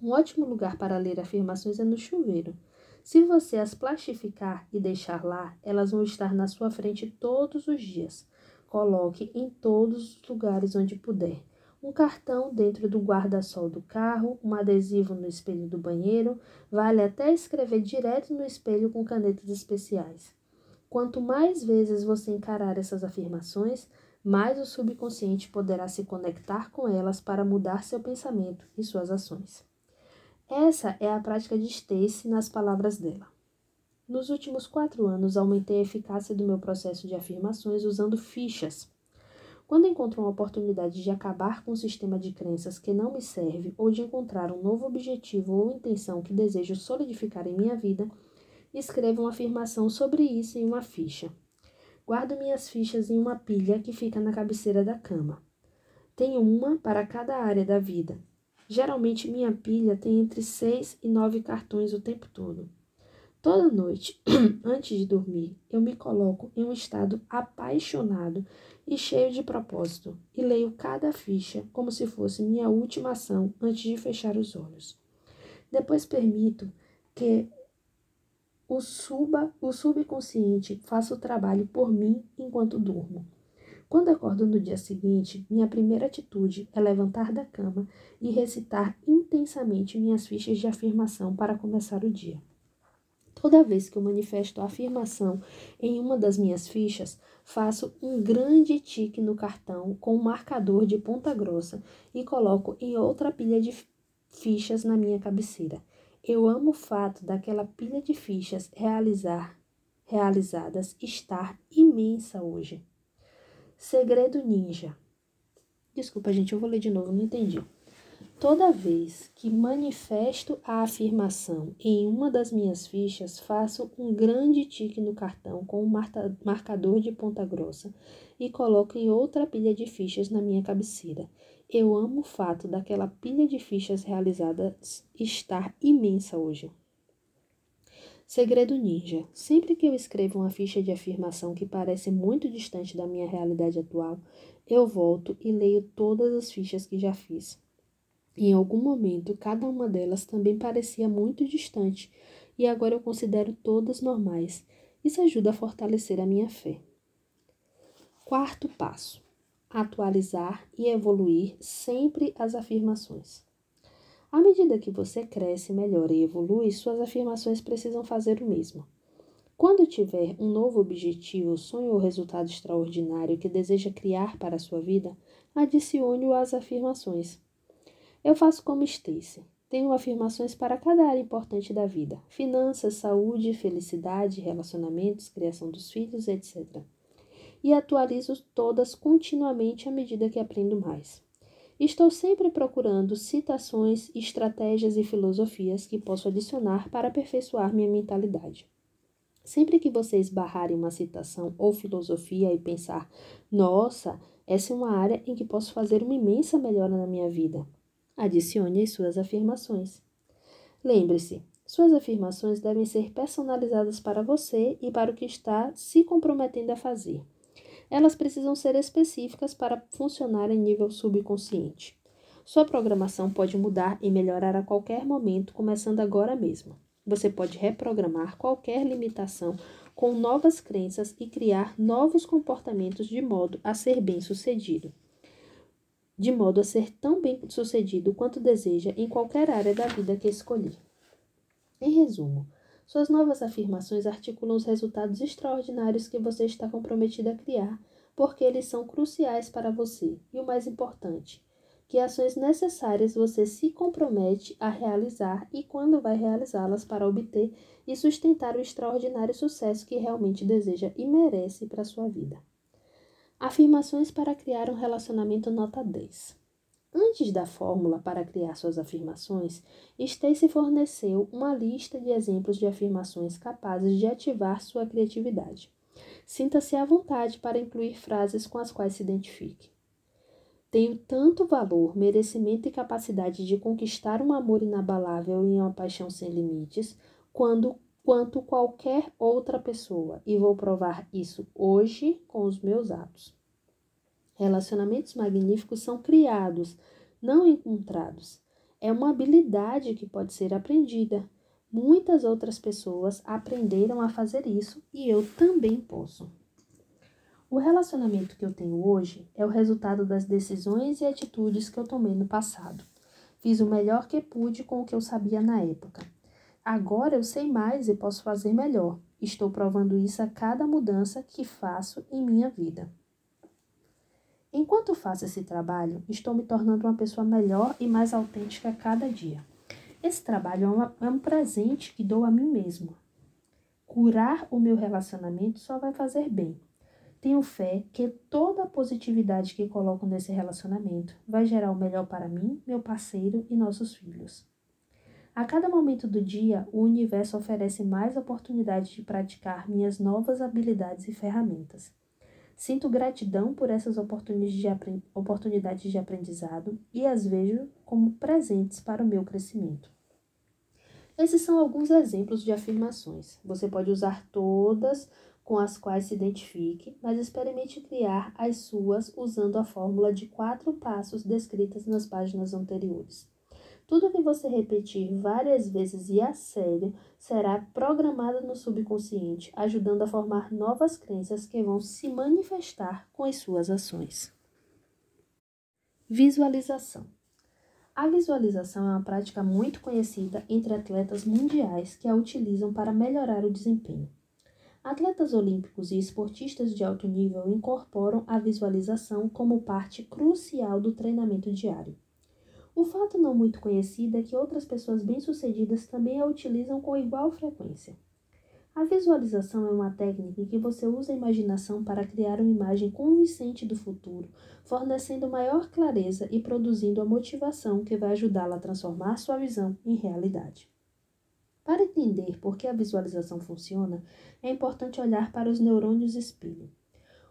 Um ótimo lugar para ler afirmações é no chuveiro. Se você as plastificar e deixar lá, elas vão estar na sua frente todos os dias. Coloque em todos os lugares onde puder. Um cartão dentro do guarda-sol do carro, um adesivo no espelho do banheiro, vale até escrever direto no espelho com canetas especiais. Quanto mais vezes você encarar essas afirmações, mais o subconsciente poderá se conectar com elas para mudar seu pensamento e suas ações. Essa é a prática de Stacy nas palavras dela. Nos últimos quatro anos, aumentei a eficácia do meu processo de afirmações usando fichas. Quando encontro uma oportunidade de acabar com um sistema de crenças que não me serve ou de encontrar um novo objetivo ou intenção que desejo solidificar em minha vida, escrevo uma afirmação sobre isso em uma ficha. Guardo minhas fichas em uma pilha que fica na cabeceira da cama. Tenho uma para cada área da vida, Geralmente minha pilha tem entre seis e nove cartões o tempo todo. Toda noite, antes de dormir, eu me coloco em um estado apaixonado e cheio de propósito e leio cada ficha como se fosse minha última ação antes de fechar os olhos. Depois permito que o, suba, o subconsciente faça o trabalho por mim enquanto durmo. Quando acordo no dia seguinte, minha primeira atitude é levantar da cama e recitar intensamente minhas fichas de afirmação para começar o dia. Toda vez que eu manifesto a afirmação em uma das minhas fichas, faço um grande tique no cartão com um marcador de ponta grossa e coloco em outra pilha de fichas na minha cabeceira. Eu amo o fato daquela pilha de fichas realizar realizadas estar imensa hoje. Segredo ninja. Desculpa, gente, eu vou ler de novo, não entendi. Toda vez que manifesto a afirmação em uma das minhas fichas, faço um grande tique no cartão com um marcador de ponta grossa e coloco em outra pilha de fichas na minha cabeceira. Eu amo o fato daquela pilha de fichas realizadas estar imensa hoje. Segredo Ninja. Sempre que eu escrevo uma ficha de afirmação que parece muito distante da minha realidade atual, eu volto e leio todas as fichas que já fiz. Em algum momento, cada uma delas também parecia muito distante, e agora eu considero todas normais. Isso ajuda a fortalecer a minha fé. Quarto passo: atualizar e evoluir sempre as afirmações. À medida que você cresce, melhora e evolui, suas afirmações precisam fazer o mesmo. Quando tiver um novo objetivo, sonho ou resultado extraordinário que deseja criar para a sua vida, adicione-o às afirmações. Eu faço como Stacy. Tenho afirmações para cada área importante da vida: finanças, saúde, felicidade, relacionamentos, criação dos filhos, etc. E atualizo todas continuamente à medida que aprendo mais. Estou sempre procurando citações, estratégias e filosofias que posso adicionar para aperfeiçoar minha mentalidade. Sempre que você esbarrar em uma citação ou filosofia e pensar, nossa, essa é uma área em que posso fazer uma imensa melhora na minha vida, adicione as suas afirmações. Lembre-se, suas afirmações devem ser personalizadas para você e para o que está se comprometendo a fazer elas precisam ser específicas para funcionar em nível subconsciente. Sua programação pode mudar e melhorar a qualquer momento, começando agora mesmo. Você pode reprogramar qualquer limitação com novas crenças e criar novos comportamentos de modo a ser bem-sucedido. De modo a ser tão bem-sucedido quanto deseja em qualquer área da vida que escolher. Em resumo, suas novas afirmações articulam os resultados extraordinários que você está comprometido a criar, porque eles são cruciais para você. E o mais importante, que ações necessárias você se compromete a realizar e quando vai realizá-las para obter e sustentar o extraordinário sucesso que realmente deseja e merece para sua vida. Afirmações para criar um relacionamento nota 10. Antes da fórmula para criar suas afirmações, Stacy forneceu uma lista de exemplos de afirmações capazes de ativar sua criatividade. Sinta-se à vontade para incluir frases com as quais se identifique. Tenho tanto valor, merecimento e capacidade de conquistar um amor inabalável e uma paixão sem limites, quando, quanto qualquer outra pessoa, e vou provar isso hoje com os meus atos. Relacionamentos magníficos são criados, não encontrados. É uma habilidade que pode ser aprendida. Muitas outras pessoas aprenderam a fazer isso e eu também posso. O relacionamento que eu tenho hoje é o resultado das decisões e atitudes que eu tomei no passado. Fiz o melhor que pude com o que eu sabia na época. Agora eu sei mais e posso fazer melhor. Estou provando isso a cada mudança que faço em minha vida. Enquanto faço esse trabalho, estou me tornando uma pessoa melhor e mais autêntica a cada dia. Esse trabalho é, uma, é um presente que dou a mim mesmo. Curar o meu relacionamento só vai fazer bem. Tenho fé que toda a positividade que coloco nesse relacionamento vai gerar o melhor para mim, meu parceiro e nossos filhos. A cada momento do dia, o universo oferece mais oportunidades de praticar minhas novas habilidades e ferramentas. Sinto gratidão por essas oportunidades de aprendizado e as vejo como presentes para o meu crescimento. Esses são alguns exemplos de afirmações. Você pode usar todas com as quais se identifique, mas experimente criar as suas usando a fórmula de quatro passos descritas nas páginas anteriores. Tudo que você repetir várias vezes e a sério será programado no subconsciente, ajudando a formar novas crenças que vão se manifestar com as suas ações. Visualização. A visualização é uma prática muito conhecida entre atletas mundiais que a utilizam para melhorar o desempenho. Atletas olímpicos e esportistas de alto nível incorporam a visualização como parte crucial do treinamento diário. O fato não muito conhecido é que outras pessoas bem-sucedidas também a utilizam com igual frequência. A visualização é uma técnica em que você usa a imaginação para criar uma imagem convincente do futuro, fornecendo maior clareza e produzindo a motivação que vai ajudá-la a transformar sua visão em realidade. Para entender por que a visualização funciona, é importante olhar para os neurônios espelho.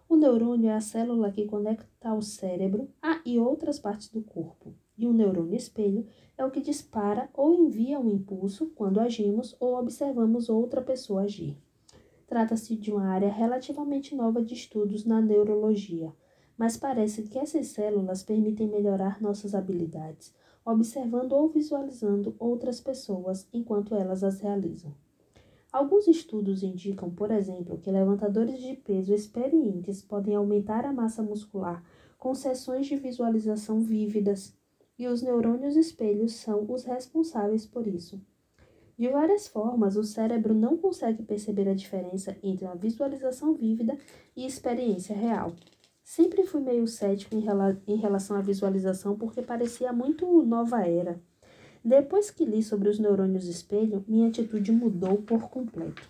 O neurônio é a célula que conecta ao cérebro a e outras partes do corpo, e o neurônio espelho é o que dispara ou envia um impulso quando agimos ou observamos outra pessoa agir. Trata-se de uma área relativamente nova de estudos na neurologia, mas parece que essas células permitem melhorar nossas habilidades, observando ou visualizando outras pessoas enquanto elas as realizam. Alguns estudos indicam, por exemplo, que levantadores de peso experientes podem aumentar a massa muscular com sessões de visualização vívidas, e os neurônios espelhos são os responsáveis por isso. De várias formas, o cérebro não consegue perceber a diferença entre uma visualização vívida e experiência real. Sempre fui meio cético em, rela em relação à visualização porque parecia muito nova era. Depois que li sobre os neurônios espelho, minha atitude mudou por completo.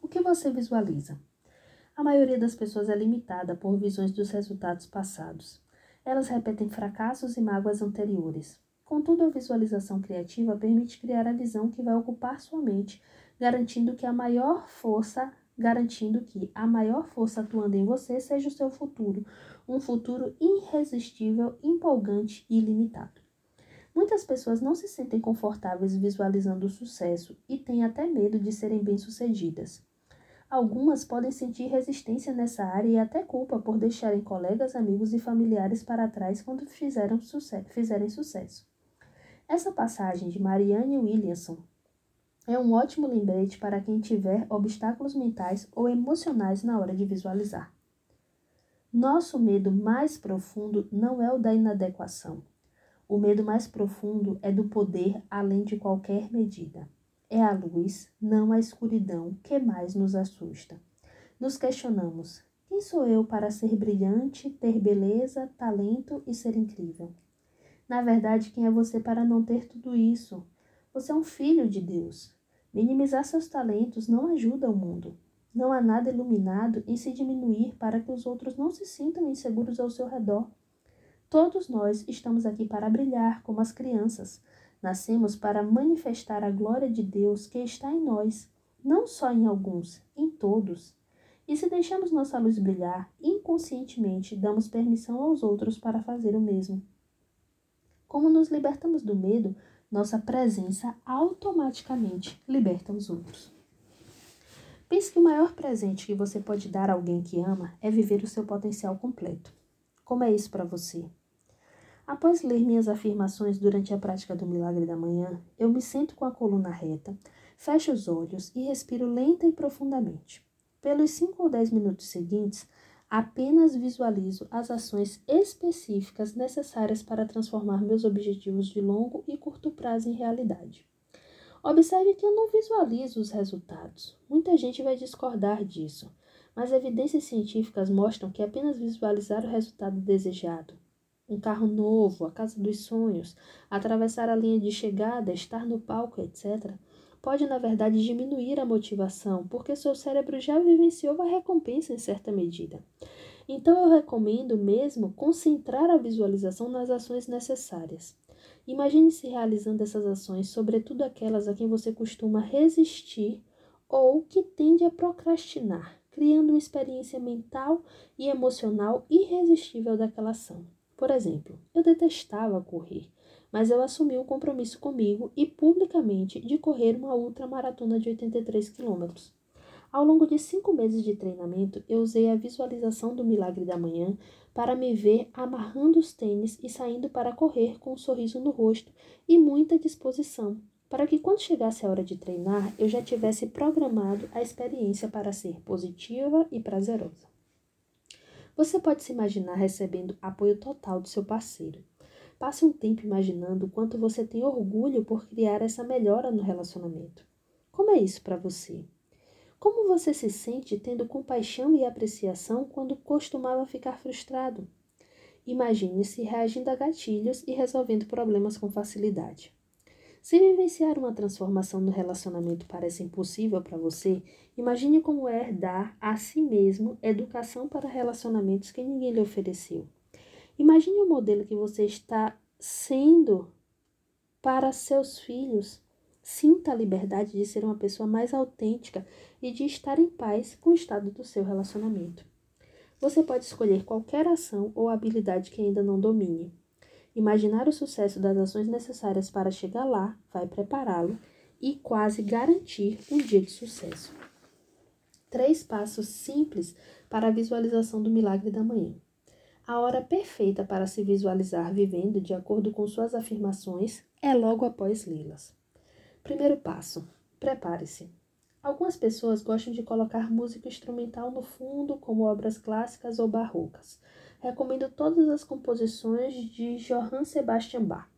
O que você visualiza? A maioria das pessoas é limitada por visões dos resultados passados. Elas repetem fracassos e mágoas anteriores. Contudo, a visualização criativa permite criar a visão que vai ocupar sua mente, garantindo que a maior força garantindo que a maior força atuando em você seja o seu futuro, um futuro irresistível, empolgante e ilimitado. Muitas pessoas não se sentem confortáveis visualizando o sucesso e têm até medo de serem bem-sucedidas. Algumas podem sentir resistência nessa área e até culpa por deixarem colegas, amigos e familiares para trás quando fizeram sucesso, fizerem sucesso. Essa passagem de Marianne Williamson é um ótimo lembrete para quem tiver obstáculos mentais ou emocionais na hora de visualizar. Nosso medo mais profundo não é o da inadequação. O medo mais profundo é do poder além de qualquer medida. É a luz, não a escuridão, que mais nos assusta. Nos questionamos: quem sou eu para ser brilhante, ter beleza, talento e ser incrível? Na verdade, quem é você para não ter tudo isso? Você é um filho de Deus. Minimizar seus talentos não ajuda o mundo. Não há nada iluminado em se diminuir para que os outros não se sintam inseguros ao seu redor. Todos nós estamos aqui para brilhar como as crianças. Nascemos para manifestar a glória de Deus que está em nós, não só em alguns, em todos. E se deixamos nossa luz brilhar, inconscientemente damos permissão aos outros para fazer o mesmo. Como nos libertamos do medo, nossa presença automaticamente liberta os outros. Pense que o maior presente que você pode dar a alguém que ama é viver o seu potencial completo. Como é isso para você? Após ler minhas afirmações durante a prática do milagre da manhã, eu me sento com a coluna reta, fecho os olhos e respiro lenta e profundamente. Pelos 5 ou 10 minutos seguintes, apenas visualizo as ações específicas necessárias para transformar meus objetivos de longo e curto prazo em realidade. Observe que eu não visualizo os resultados. Muita gente vai discordar disso, mas evidências científicas mostram que apenas visualizar o resultado desejado, um carro novo, a casa dos sonhos, atravessar a linha de chegada, estar no palco, etc., pode na verdade diminuir a motivação, porque seu cérebro já vivenciou a recompensa em certa medida. Então eu recomendo mesmo concentrar a visualização nas ações necessárias. Imagine-se realizando essas ações, sobretudo aquelas a quem você costuma resistir ou que tende a procrastinar, criando uma experiência mental e emocional irresistível daquela ação. Por exemplo, eu detestava correr, mas eu assumi um compromisso comigo e publicamente de correr uma ultramaratona de 83 quilômetros. Ao longo de cinco meses de treinamento, eu usei a visualização do milagre da manhã para me ver amarrando os tênis e saindo para correr com um sorriso no rosto e muita disposição, para que quando chegasse a hora de treinar, eu já tivesse programado a experiência para ser positiva e prazerosa. Você pode se imaginar recebendo apoio total do seu parceiro. Passe um tempo imaginando o quanto você tem orgulho por criar essa melhora no relacionamento. Como é isso para você? Como você se sente tendo compaixão e apreciação quando costumava ficar frustrado? Imagine-se reagindo a gatilhos e resolvendo problemas com facilidade. Se vivenciar uma transformação no relacionamento parece impossível para você, imagine como é dar a si mesmo educação para relacionamentos que ninguém lhe ofereceu. Imagine o modelo que você está sendo para seus filhos Sinta a liberdade de ser uma pessoa mais autêntica e de estar em paz com o estado do seu relacionamento. Você pode escolher qualquer ação ou habilidade que ainda não domine. Imaginar o sucesso das ações necessárias para chegar lá vai prepará-lo e quase garantir um dia de sucesso. Três passos simples para a visualização do milagre da manhã. A hora perfeita para se visualizar vivendo de acordo com suas afirmações é logo após lê-las. Primeiro passo: prepare-se. Algumas pessoas gostam de colocar música instrumental no fundo, como obras clássicas ou barrocas. Recomendo todas as composições de Johann Sebastian Bach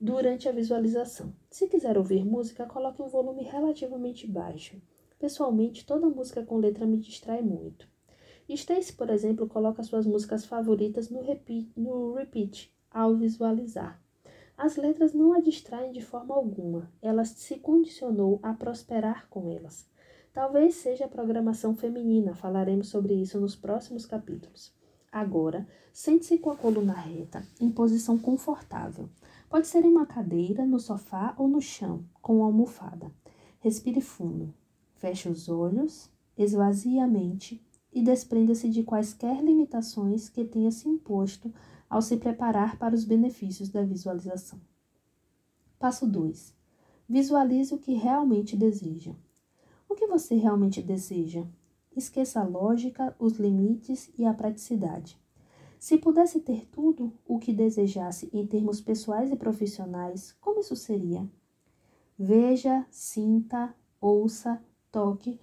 durante a visualização. Se quiser ouvir música, coloque um volume relativamente baixo. Pessoalmente, toda música com letra me distrai muito. Stacy, por exemplo, coloca suas músicas favoritas no repeat, no repeat ao visualizar. As letras não a distraem de forma alguma, ela se condicionou a prosperar com elas. Talvez seja a programação feminina, falaremos sobre isso nos próximos capítulos. Agora, sente-se com a coluna reta, em posição confortável. Pode ser em uma cadeira, no sofá ou no chão, com uma almofada. Respire fundo. Feche os olhos, esvazie a mente e desprenda-se de quaisquer limitações que tenha se imposto ao se preparar para os benefícios da visualização. Passo 2. Visualize o que realmente deseja. O que você realmente deseja? Esqueça a lógica, os limites e a praticidade. Se pudesse ter tudo o que desejasse em termos pessoais e profissionais, como isso seria? Veja, sinta, ouça, toque.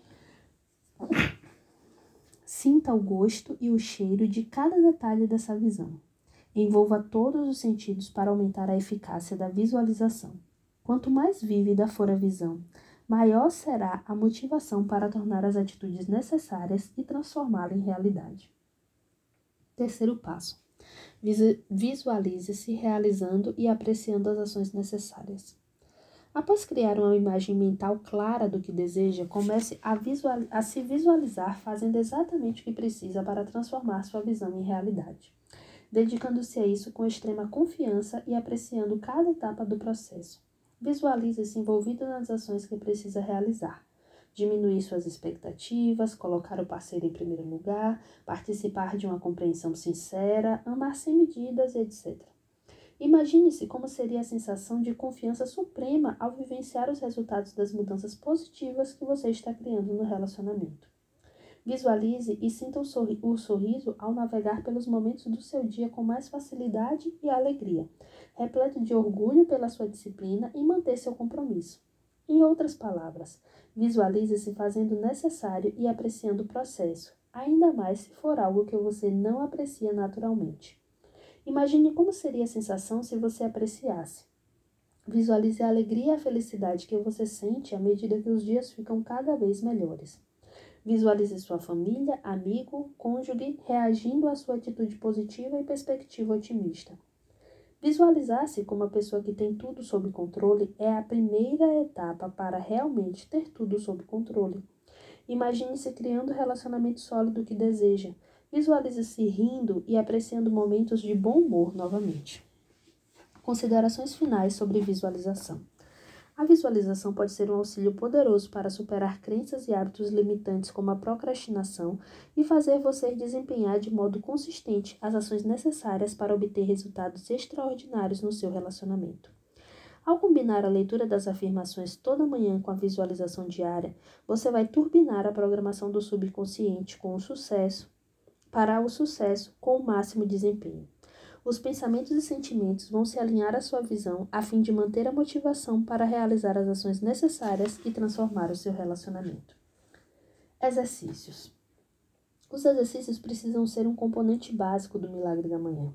Sinta o gosto e o cheiro de cada detalhe dessa visão. Envolva todos os sentidos para aumentar a eficácia da visualização. Quanto mais vívida for a visão, maior será a motivação para tornar as atitudes necessárias e transformá-la em realidade. Terceiro passo: visualize-se realizando e apreciando as ações necessárias. Após criar uma imagem mental clara do que deseja, comece a, visual, a se visualizar fazendo exatamente o que precisa para transformar sua visão em realidade, dedicando-se a isso com extrema confiança e apreciando cada etapa do processo. Visualize-se envolvido nas ações que precisa realizar. Diminuir suas expectativas, colocar o parceiro em primeiro lugar, participar de uma compreensão sincera, amar sem medidas, etc. Imagine-se como seria a sensação de confiança suprema ao vivenciar os resultados das mudanças positivas que você está criando no relacionamento. Visualize e sinta o, sorri o sorriso ao navegar pelos momentos do seu dia com mais facilidade e alegria, repleto de orgulho pela sua disciplina e manter seu compromisso. Em outras palavras, visualize-se fazendo o necessário e apreciando o processo, ainda mais se for algo que você não aprecia naturalmente. Imagine como seria a sensação se você apreciasse. Visualize a alegria e a felicidade que você sente à medida que os dias ficam cada vez melhores. Visualize sua família, amigo, cônjuge reagindo à sua atitude positiva e perspectiva otimista. Visualizar-se como a pessoa que tem tudo sob controle é a primeira etapa para realmente ter tudo sob controle. Imagine-se criando o relacionamento sólido que deseja. Visualize-se rindo e apreciando momentos de bom humor novamente. Considerações finais sobre visualização. A visualização pode ser um auxílio poderoso para superar crenças e hábitos limitantes como a procrastinação e fazer você desempenhar de modo consistente as ações necessárias para obter resultados extraordinários no seu relacionamento. Ao combinar a leitura das afirmações toda manhã com a visualização diária, você vai turbinar a programação do subconsciente com o sucesso para o sucesso com o máximo desempenho. Os pensamentos e sentimentos vão se alinhar à sua visão a fim de manter a motivação para realizar as ações necessárias e transformar o seu relacionamento. Exercícios: Os exercícios precisam ser um componente básico do milagre da manhã.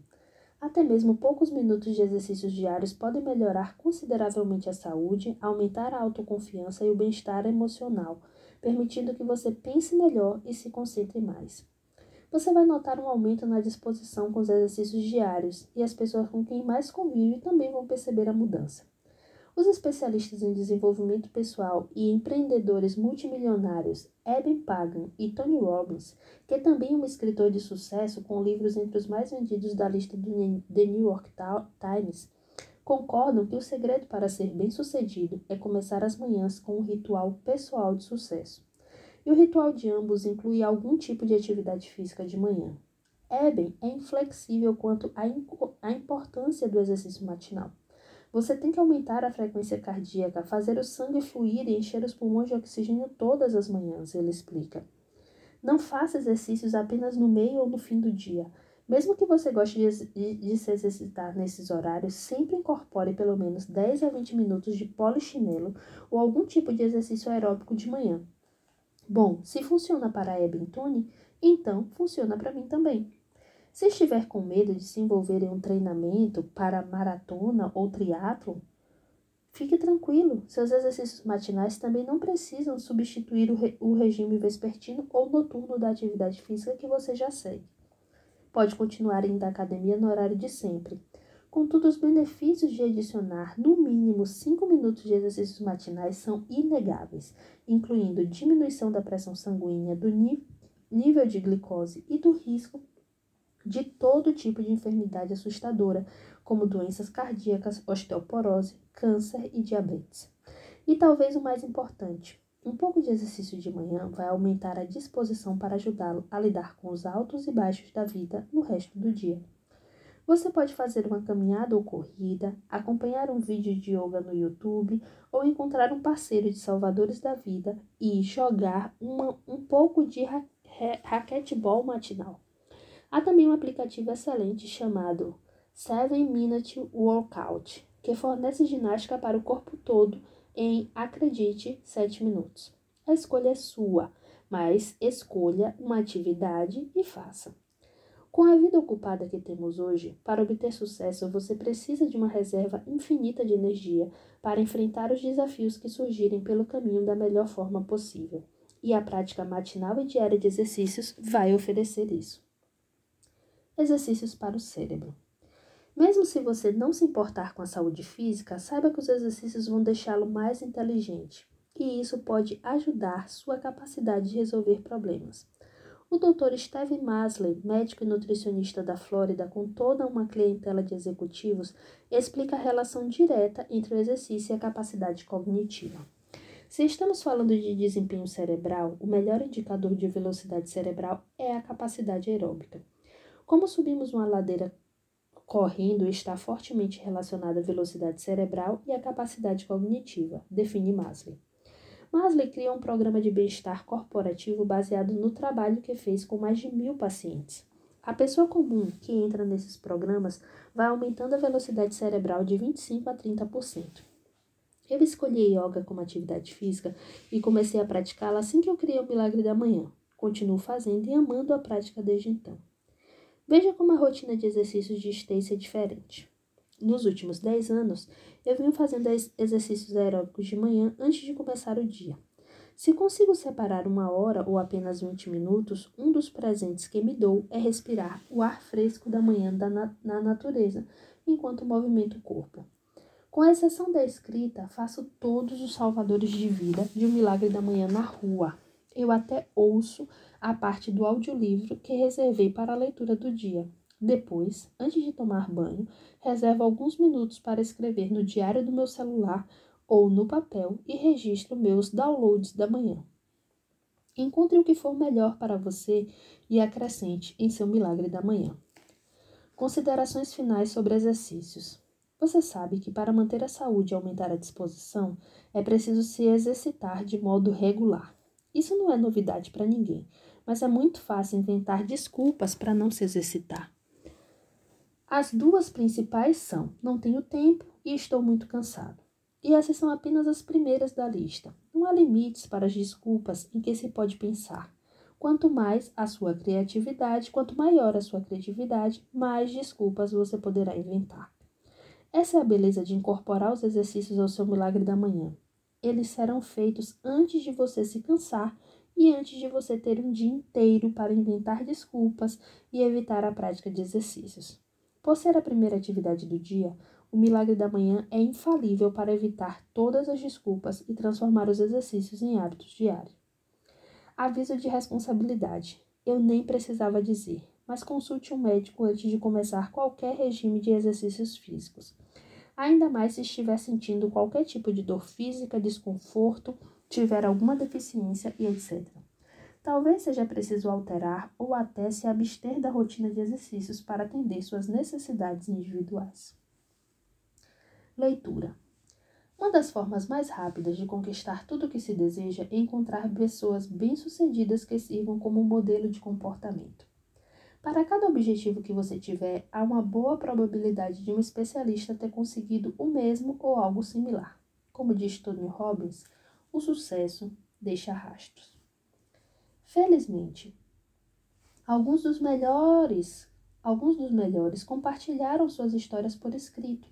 Até mesmo poucos minutos de exercícios diários podem melhorar consideravelmente a saúde, aumentar a autoconfiança e o bem-estar emocional, permitindo que você pense melhor e se concentre mais. Você vai notar um aumento na disposição com os exercícios diários e as pessoas com quem mais convive também vão perceber a mudança. Os especialistas em desenvolvimento pessoal e empreendedores multimilionários Eben Pagan e Tony Robbins, que é também um escritor de sucesso com livros entre os mais vendidos da lista do The New York Times, concordam que o segredo para ser bem-sucedido é começar as manhãs com um ritual pessoal de sucesso e o ritual de ambos inclui algum tipo de atividade física de manhã. Eben é inflexível quanto à importância do exercício matinal. Você tem que aumentar a frequência cardíaca, fazer o sangue fluir e encher os pulmões de oxigênio todas as manhãs, ele explica. Não faça exercícios apenas no meio ou no fim do dia. Mesmo que você goste de, de, se exercitar nesses horários, sempre incorpore pelo menos 10 a 20 minutos de polichinelo ou algum tipo de exercício aeróbico de manhã. Bom, se funciona para Eben Tony, então funciona para mim também. Se estiver com medo de se envolver em um treinamento para maratona ou triatlo, fique tranquilo. Seus exercícios matinais também não precisam substituir o, re o regime vespertino ou noturno da atividade física que você já segue. Pode continuar indo à academia no horário de sempre. Contudo, os benefícios de adicionar no mínimo 5 minutos de exercícios matinais são inegáveis, incluindo diminuição da pressão sanguínea, do nível de glicose e do risco de todo tipo de enfermidade assustadora, como doenças cardíacas, osteoporose, câncer e diabetes. E talvez o mais importante, um pouco de exercício de manhã vai aumentar a disposição para ajudá-lo a lidar com os altos e baixos da vida no resto do dia. Você pode fazer uma caminhada ou corrida, acompanhar um vídeo de yoga no YouTube ou encontrar um parceiro de salvadores da vida e jogar uma, um pouco de ra raquetebol matinal. Há também um aplicativo excelente chamado 7 Minute Workout, que fornece ginástica para o corpo todo em, acredite, 7 minutos. A escolha é sua, mas escolha uma atividade e faça. Com a vida ocupada que temos hoje, para obter sucesso, você precisa de uma reserva infinita de energia para enfrentar os desafios que surgirem pelo caminho da melhor forma possível. E a prática matinal e diária de exercícios vai oferecer isso. Exercícios para o cérebro. Mesmo se você não se importar com a saúde física, saiba que os exercícios vão deixá-lo mais inteligente, e isso pode ajudar sua capacidade de resolver problemas. O Dr. Steve Masley, médico e nutricionista da Flórida com toda uma clientela de executivos, explica a relação direta entre o exercício e a capacidade cognitiva. Se estamos falando de desempenho cerebral, o melhor indicador de velocidade cerebral é a capacidade aeróbica. Como subimos uma ladeira correndo está fortemente relacionada à velocidade cerebral e à capacidade cognitiva, define Masley. Masley cria um programa de bem-estar corporativo baseado no trabalho que fez com mais de mil pacientes. A pessoa comum que entra nesses programas vai aumentando a velocidade cerebral de 25 a 30%. Eu escolhi yoga como atividade física e comecei a praticá-la assim que eu criei o Milagre da Manhã. Continuo fazendo e amando a prática desde então. Veja como a rotina de exercícios de Stacy é diferente. Nos últimos 10 anos, eu venho fazendo exercícios aeróbicos de manhã antes de começar o dia. Se consigo separar uma hora ou apenas 20 minutos, um dos presentes que me dou é respirar o ar fresco da manhã na, na natureza, enquanto movimento o corpo. Com exceção da escrita, faço todos os salvadores de vida de um milagre da manhã na rua. Eu até ouço a parte do audiolivro que reservei para a leitura do dia. Depois, antes de tomar banho, reservo alguns minutos para escrever no diário do meu celular ou no papel e registro meus downloads da manhã. Encontre o que for melhor para você e acrescente em seu milagre da manhã. Considerações finais sobre exercícios. Você sabe que para manter a saúde e aumentar a disposição é preciso se exercitar de modo regular. Isso não é novidade para ninguém, mas é muito fácil inventar desculpas para não se exercitar. As duas principais são: não tenho tempo e estou muito cansado. E essas são apenas as primeiras da lista. Não há limites para as desculpas em que se pode pensar. Quanto mais a sua criatividade, quanto maior a sua criatividade, mais desculpas você poderá inventar. Essa é a beleza de incorporar os exercícios ao seu milagre da manhã. Eles serão feitos antes de você se cansar e antes de você ter um dia inteiro para inventar desculpas e evitar a prática de exercícios. Por ser a primeira atividade do dia, o milagre da manhã é infalível para evitar todas as desculpas e transformar os exercícios em hábitos diários. Aviso de responsabilidade. Eu nem precisava dizer, mas consulte um médico antes de começar qualquer regime de exercícios físicos. Ainda mais se estiver sentindo qualquer tipo de dor física, desconforto, tiver alguma deficiência e etc. Talvez seja preciso alterar ou até se abster da rotina de exercícios para atender suas necessidades individuais. Leitura. Uma das formas mais rápidas de conquistar tudo o que se deseja é encontrar pessoas bem-sucedidas que sirvam como modelo de comportamento. Para cada objetivo que você tiver, há uma boa probabilidade de um especialista ter conseguido o mesmo ou algo similar. Como diz Tony Robbins, o sucesso deixa rastros. Felizmente, alguns dos melhores, alguns dos melhores compartilharam suas histórias por escrito.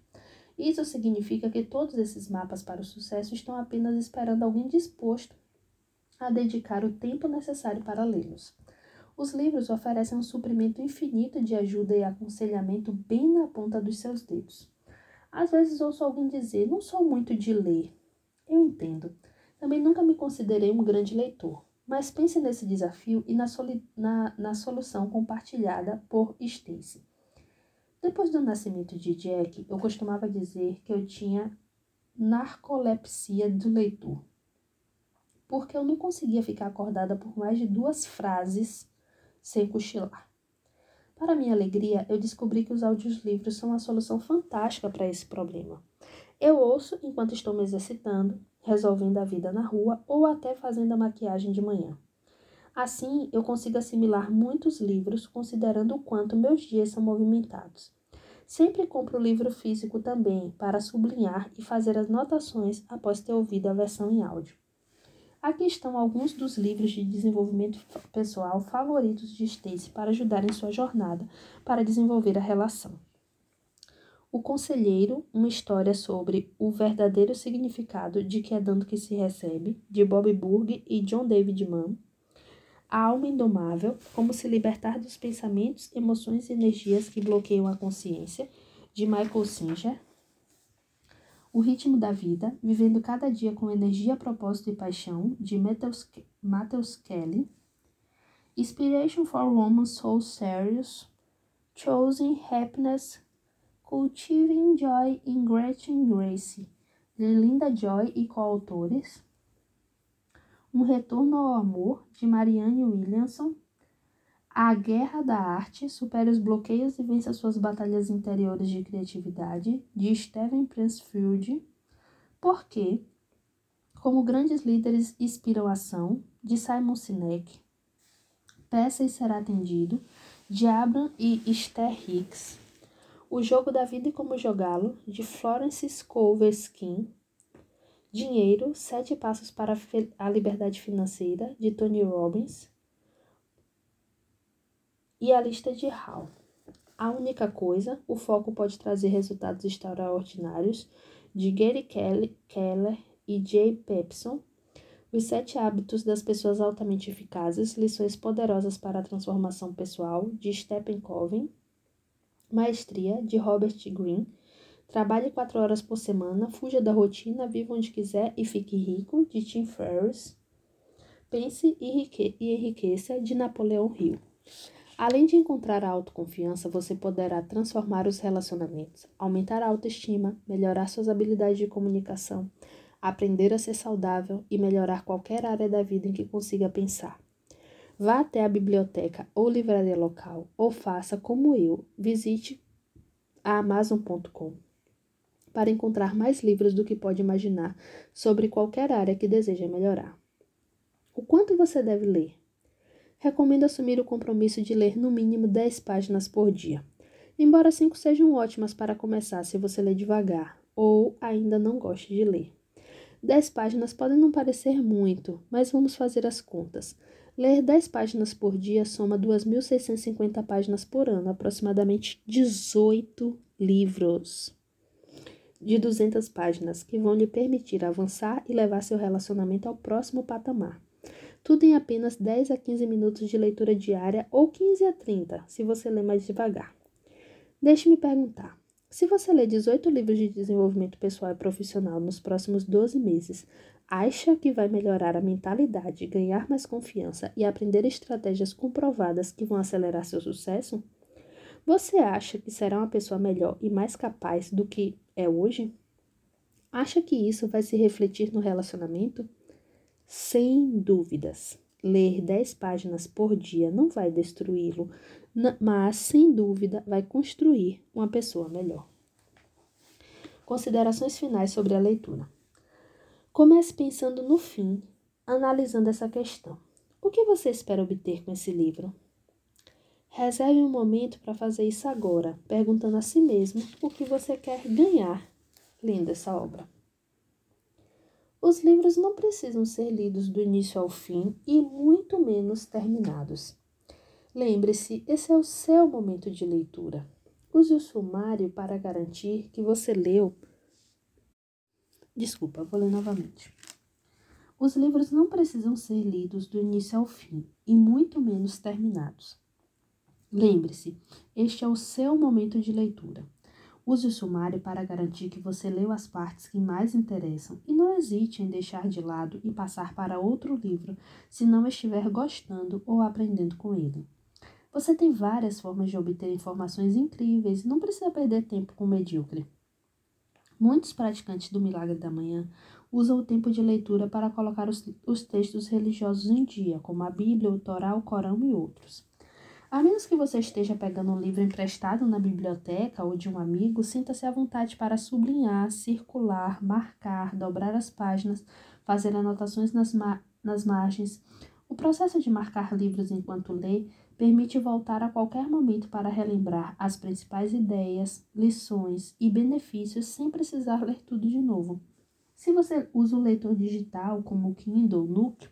Isso significa que todos esses mapas para o sucesso estão apenas esperando alguém disposto a dedicar o tempo necessário para lê-los. Os livros oferecem um suprimento infinito de ajuda e aconselhamento bem na ponta dos seus dedos. Às vezes ouço alguém dizer: Não sou muito de ler. Eu entendo. Também nunca me considerei um grande leitor. Mas pense nesse desafio e na, na, na solução compartilhada por Stacy. Depois do nascimento de Jack, eu costumava dizer que eu tinha narcolepsia do leitor, porque eu não conseguia ficar acordada por mais de duas frases sem cochilar. Para minha alegria, eu descobri que os audiolivros são uma solução fantástica para esse problema. Eu ouço enquanto estou me exercitando, resolvendo a vida na rua ou até fazendo a maquiagem de manhã. Assim, eu consigo assimilar muitos livros considerando o quanto meus dias são movimentados. Sempre compro o livro físico também, para sublinhar e fazer as notações após ter ouvido a versão em áudio. Aqui estão alguns dos livros de desenvolvimento pessoal favoritos de Stacy para ajudar em sua jornada para desenvolver a relação. O Conselheiro, uma história sobre o verdadeiro significado de que é dando que se recebe, de Bob Burg e John David Mann. A alma indomável, como se libertar dos pensamentos, emoções e energias que bloqueiam a consciência, de Michael Singer. O ritmo da vida, vivendo cada dia com energia, propósito e paixão, de Matthews Kelly. Inspiration for Women So Serious, Choosing Happiness, Cultiving Joy in Gretchen Grace, de Linda Joy e coautores. Um Retorno ao Amor, de Marianne Williamson. A Guerra da Arte, supere os bloqueios e vença suas batalhas interiores de criatividade, de Steven Pressfield. Porque, como grandes líderes inspiram ação, de Simon Sinek. Peça e será atendido, de Abraham e Esther Hicks. O Jogo da Vida e Como Jogá-lo, de Florence Skin. Dinheiro, Sete Passos para a Liberdade Financeira, de Tony Robbins. E a lista de Hall. A única coisa, o foco pode trazer resultados extraordinários, de Gary Keller e Jay Pepson. Os Sete Hábitos das Pessoas Altamente Eficazes, lições poderosas para a transformação pessoal, de Stephen Covey. Maestria, de Robert Greene. Trabalhe quatro horas por semana, fuja da rotina, viva onde quiser e fique rico, de Tim Ferriss. Pense e enriqueça, de Napoleão Hill. Além de encontrar a autoconfiança, você poderá transformar os relacionamentos, aumentar a autoestima, melhorar suas habilidades de comunicação, aprender a ser saudável e melhorar qualquer área da vida em que consiga pensar. Vá até a biblioteca ou livraria local, ou faça como eu, visite a Amazon.com para encontrar mais livros do que pode imaginar sobre qualquer área que deseja melhorar. O quanto você deve ler? Recomendo assumir o compromisso de ler no mínimo 10 páginas por dia. Embora 5 sejam ótimas para começar se você lê devagar ou ainda não goste de ler. 10 páginas podem não parecer muito, mas vamos fazer as contas. Ler 10 páginas por dia soma 2.650 páginas por ano, aproximadamente 18 livros de 200 páginas que vão lhe permitir avançar e levar seu relacionamento ao próximo patamar. Tudo em apenas 10 a 15 minutos de leitura diária ou 15 a 30, se você lê mais devagar. Deixe-me perguntar: se você lê 18 livros de desenvolvimento pessoal e profissional nos próximos 12 meses, acha que vai melhorar a mentalidade, ganhar mais confiança e aprender estratégias comprovadas que vão acelerar seu sucesso? Você acha que será uma pessoa melhor e mais capaz do que é hoje? Acha que isso vai se refletir no relacionamento? Sem dúvidas. Ler 10 páginas por dia não vai destruí-lo, mas sem dúvida vai construir uma pessoa melhor. Considerações finais sobre a leitura. Comece pensando no fim, analisando essa questão. O que você espera obter com esse livro? Reserve um momento para fazer isso agora, perguntando a si mesmo o que você quer ganhar lendo essa obra. Os livros não precisam ser lidos do início ao fim e muito menos terminados. Lembre-se, esse é o seu momento de leitura. Use o sumário para garantir que você leu. Desculpa, vou ler novamente. Os livros não precisam ser lidos do início ao fim e muito menos terminados. Lembre-se, este é o seu momento de leitura. Use o sumário para garantir que você leu as partes que mais interessam e não hesite em deixar de lado e passar para outro livro se não estiver gostando ou aprendendo com ele. Você tem várias formas de obter informações incríveis e não precisa perder tempo com o medíocre. Muitos praticantes do Milagre da Manhã usam o tempo de leitura para colocar os, os textos religiosos em dia, como a Bíblia, o Torá, o Corão e outros. A menos que você esteja pegando um livro emprestado na biblioteca ou de um amigo, sinta-se à vontade para sublinhar, circular, marcar, dobrar as páginas, fazer anotações nas, nas margens O processo de marcar livros enquanto lê permite voltar a qualquer momento para relembrar as principais ideias, lições e benefícios sem precisar ler tudo de novo. Se você usa o leitor digital como o Kindle, Nook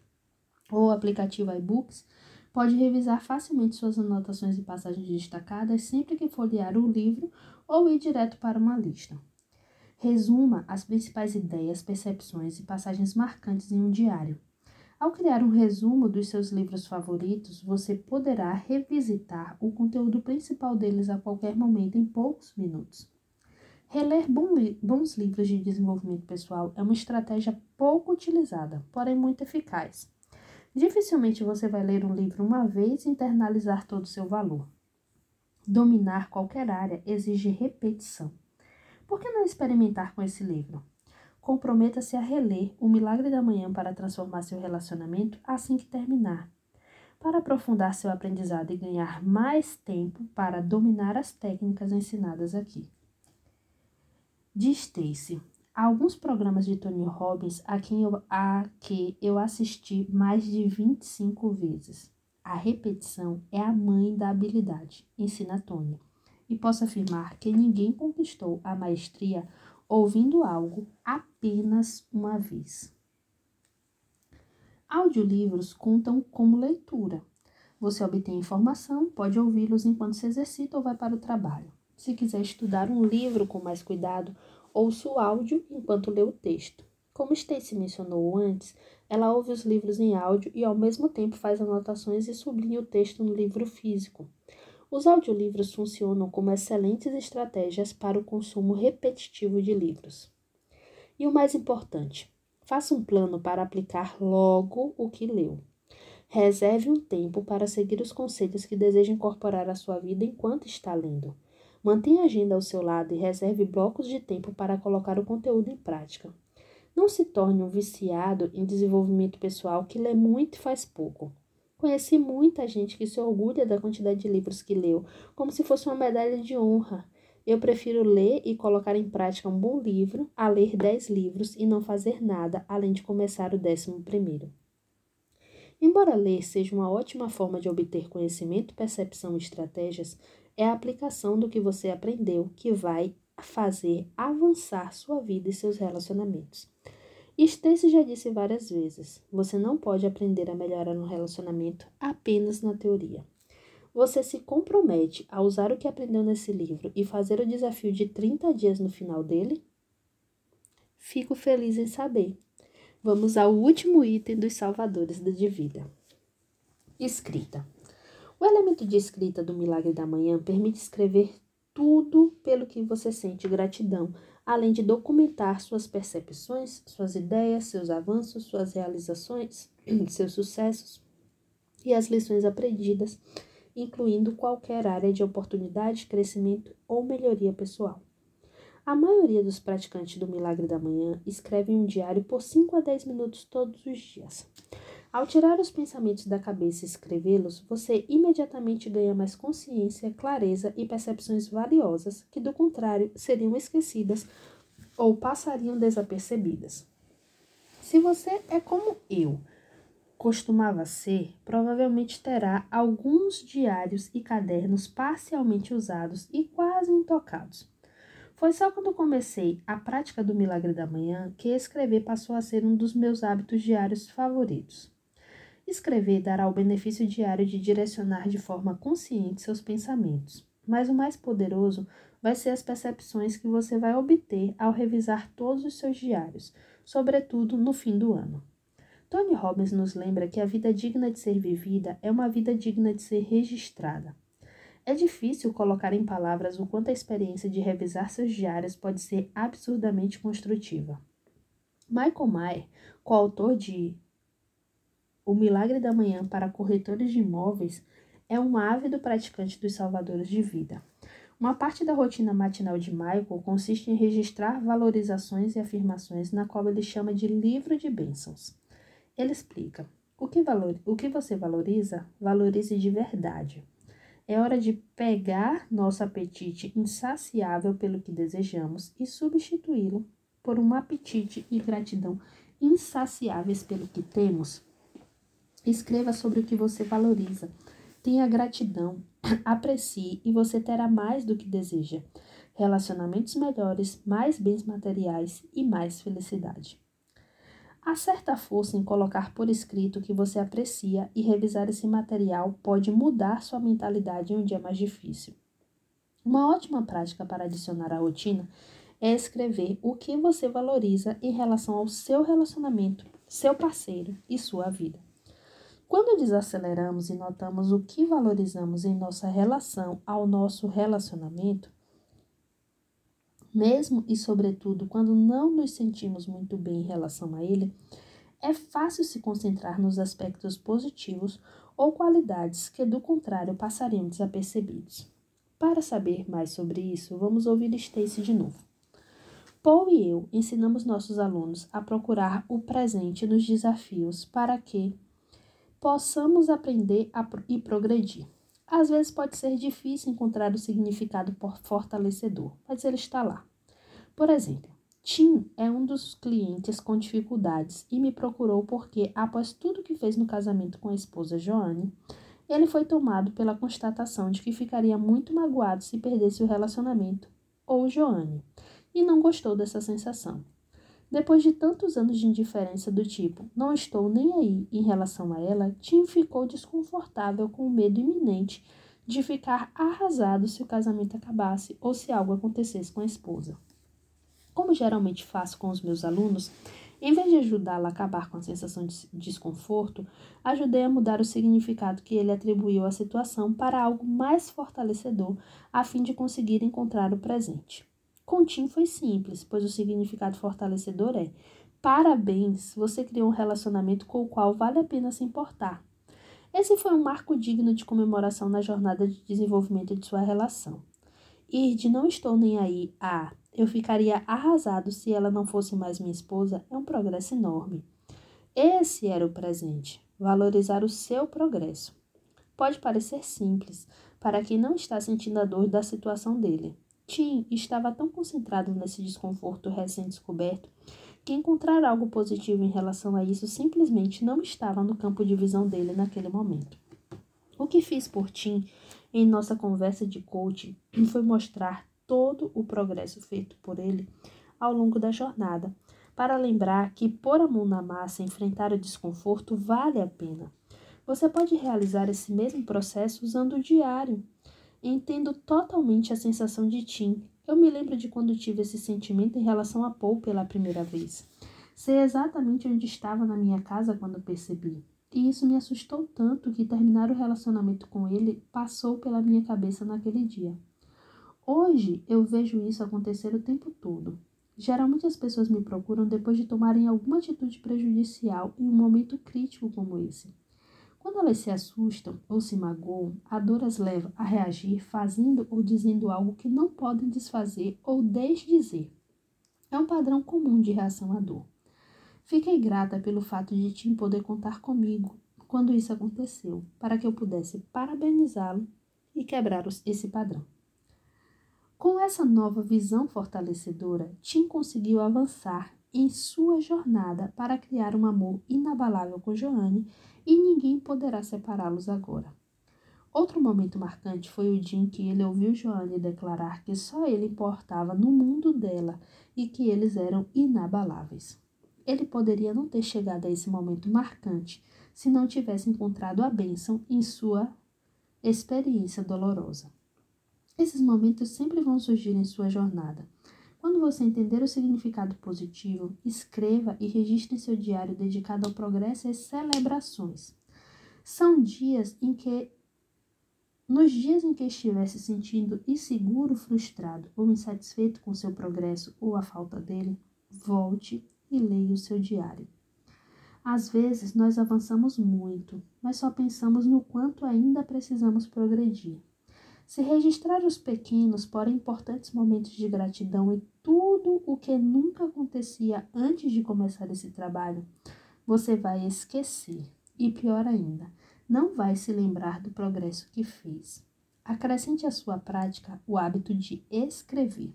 ou o aplicativo iBooks, pode revisar facilmente suas anotações e passagens destacadas sempre que folhear o livro ou ir direto para uma lista. Resuma as principais ideias, percepções e passagens marcantes em um diário. Ao criar um resumo dos seus livros favoritos, você poderá revisitar o conteúdo principal deles a qualquer momento em poucos minutos. Reler bons livros de desenvolvimento pessoal é uma estratégia pouco utilizada, porém muito eficaz. Dificilmente você vai ler um livro uma vez e internalizar todo o seu valor. Dominar qualquer área exige repetição. Por que não experimentar com esse livro? Comprometa-se a reler O Milagre da Manhã para transformar seu relacionamento assim que terminar. Para aprofundar seu aprendizado e ganhar mais tempo para dominar as técnicas ensinadas aqui. Diz Stacy, há alguns programas de Tony Robbins a, quem eu, a que eu assisti mais de 25 vezes. A repetição é a mãe da habilidade, ensina Tony. E posso afirmar que ninguém conquistou a maestria ouvindo algo apenas uma vez. Audiolivros contam como leitura. Você obtém informação, pode ouvi-los enquanto se exercita ou vai para o trabalho. Se quiser estudar um livro com mais cuidado, ouça o áudio enquanto lê o texto. Como Stacy mencionou antes, ela ouve os livros em áudio e ao mesmo tempo faz anotações e sublinha o texto no livro físico. Os audiolivros funcionam como excelentes estratégias para o consumo repetitivo de livros. E o mais importante, faça um plano para aplicar logo o que leu. Reserve um tempo para seguir os conselhos que deseja incorporar à sua vida enquanto está lendo. Mantenha a agenda ao seu lado e reserve blocos de tempo para colocar o conteúdo em prática. Não se torne um viciado em desenvolvimento pessoal que lê muito e faz pouco. Conheci muita gente que se orgulha da quantidade de livros que leu, como se fosse uma medalha de honra. Eu prefiro ler e colocar em prática um bom livro a ler dez livros e não fazer nada além de começar o décimo primeiro. Embora ler seja uma ótima forma de obter conhecimento, percepção e estratégias, é a aplicação do que você aprendeu que vai fazer avançar sua vida e seus relacionamentos. Stacy já disse várias vezes: você não pode aprender a melhorar um relacionamento apenas na teoria. Você se compromete a usar o que aprendeu nesse livro e fazer o desafio de 30 dias no final dele? Fico feliz em saber. Vamos ao último item dos salvadores de vida. Escrita. O elemento de escrita do Milagre da Manhã permite escrever tudo pelo que você sente gratidão além de documentar suas percepções, suas ideias, seus avanços, suas realizações, seus sucessos e as lições aprendidas, incluindo qualquer área de oportunidade, crescimento ou melhoria pessoal. A maioria dos praticantes do Milagre da Manhã escrevem um diário por 5 a 10 minutos todos os dias. Ao tirar os pensamentos da cabeça e escrevê-los, você imediatamente ganha mais consciência, clareza e percepções valiosas que, do contrário, seriam esquecidas ou passariam desapercebidas. Se você é como eu costumava ser, provavelmente terá alguns diários e cadernos parcialmente usados e quase intocados. Foi só quando comecei a prática do milagre da manhã que escrever passou a ser um dos meus hábitos diários favoritos. Escrever dará o benefício diário de direcionar de forma consciente seus pensamentos, mas o mais poderoso vai ser as percepções que você vai obter ao revisar todos os seus diários, sobretudo no fim do ano. Tony Robbins nos lembra que a vida digna de ser vivida é uma vida digna de ser registrada. É difícil colocar em palavras o quanto a experiência de revisar seus diários pode ser absurdamente construtiva. Michael Mayer, coautor de O Milagre da Manhã para Corretores de Imóveis, é um ávido praticante dos salvadores de vida. Uma parte da rotina matinal de Michael consiste em registrar valorizações e afirmações na qual ele chama de livro de bênçãos. Ele explica: o que, valor, o que você valoriza, valorize de verdade. É hora de pegar nosso apetite insaciável pelo que desejamos e substituí-lo por um apetite e gratidão insaciáveis pelo que temos. Escreva sobre o que você valoriza. Tenha gratidão, aprecie e você terá mais do que deseja. Relacionamentos melhores, mais bens materiais e mais felicidade. Há certa força em colocar por escrito o que você aprecia e revisar esse material pode mudar sua mentalidade em um dia mais difícil. Uma ótima prática para adicionar à rotina é escrever o que você valoriza em relação ao seu relacionamento, seu parceiro e sua vida. Quando desaceleramos e notamos o que valorizamos em nossa relação ao nosso relacionamento, mesmo e sobretudo quando não nos sentimos muito bem em relação a ele, é fácil se concentrar nos aspectos positivos ou qualidades que, do contrário, passariam desapercebidos. Para saber mais sobre isso, vamos ouvir Stacy de novo. Paul e eu ensinamos nossos alunos a procurar o presente nos desafios para que possamos aprender e progredir. Às vezes pode ser difícil encontrar o significado fortalecedor, mas ele está lá. Por exemplo, Tim é um dos clientes com dificuldades e me procurou porque, após tudo que fez no casamento com a esposa Joanne, ele foi tomado pela constatação de que ficaria muito magoado se perdesse o relacionamento ou Joanne, e não gostou dessa sensação. Depois de tantos anos de indiferença do tipo, não estou nem aí em relação a ela, Tim ficou desconfortável com o medo iminente de ficar arrasado se o casamento acabasse ou se algo acontecesse com a esposa. Como geralmente faço com os meus alunos, em vez de ajudá-la a acabar com a sensação de desconforto, ajudei a mudar o significado que ele atribuiu à situação para algo mais fortalecedor, a fim de conseguir encontrar o presente. Com Tim foi simples, pois o significado fortalecedor é: parabéns, você criou um relacionamento com o qual vale a pena se importar. Esse foi um marco digno de comemoração na jornada de desenvolvimento de sua relação. Ir de não estou nem aí a eu ficaria arrasado se ela não fosse mais minha esposa é um progresso enorme. Esse era o presente, valorizar o seu progresso. Pode parecer simples para quem não está sentindo a dor da situação dele. Tim estava tão concentrado nesse desconforto recém-descoberto que encontrar algo positivo em relação a isso simplesmente não estava no campo de visão dele naquele momento. O que fiz por Tim em nossa conversa de coaching foi mostrar todo o progresso feito por ele ao longo da jornada, para lembrar que pôr a mão na massa e enfrentar o desconforto vale a pena. Você pode realizar esse mesmo processo usando o diário. Entendo totalmente a sensação de Tim. Eu me lembro de quando tive esse sentimento em relação a Paul pela primeira vez. Sei exatamente onde estava na minha casa quando percebi. E isso me assustou tanto que terminar o relacionamento com ele passou pela minha cabeça naquele dia. Hoje eu vejo isso acontecer o tempo todo. Geralmente as pessoas me procuram depois de tomarem alguma atitude prejudicial em um momento crítico como esse. Quando elas se assustam ou se magoam, a dor as leva a reagir fazendo ou dizendo algo que não podem desfazer ou desdizer. É um padrão comum de reação à dor. Fiquei grata pelo fato de Tim poder contar comigo quando isso aconteceu, para que eu pudesse parabenizá-lo e quebrar esse padrão. Com essa nova visão fortalecedora, Tim conseguiu avançar em sua jornada para criar um amor inabalável com Joanne e ninguém poderá separá-los agora. Outro momento marcante foi o dia em que ele ouviu Joanne declarar que só ele importava no mundo dela e que eles eram inabaláveis. Ele poderia não ter chegado a esse momento marcante se não tivesse encontrado a bênção em sua experiência dolorosa. Esses momentos sempre vão surgir em sua jornada. Quando você entender o significado positivo, escreva e registre seu diário dedicado ao progresso e celebrações. São dias em que, nos dias em que estiver se sentindo inseguro, frustrado ou insatisfeito com seu progresso ou a falta dele, volte e leia o seu diário. Às vezes nós avançamos muito, mas só pensamos no quanto ainda precisamos progredir. Se registrar os pequenos, porém importantes momentos de gratidão e tudo o que nunca acontecia antes de começar esse trabalho, você vai esquecer. E pior ainda, não vai se lembrar do progresso que fez. Acrescente à sua prática o hábito de escrever.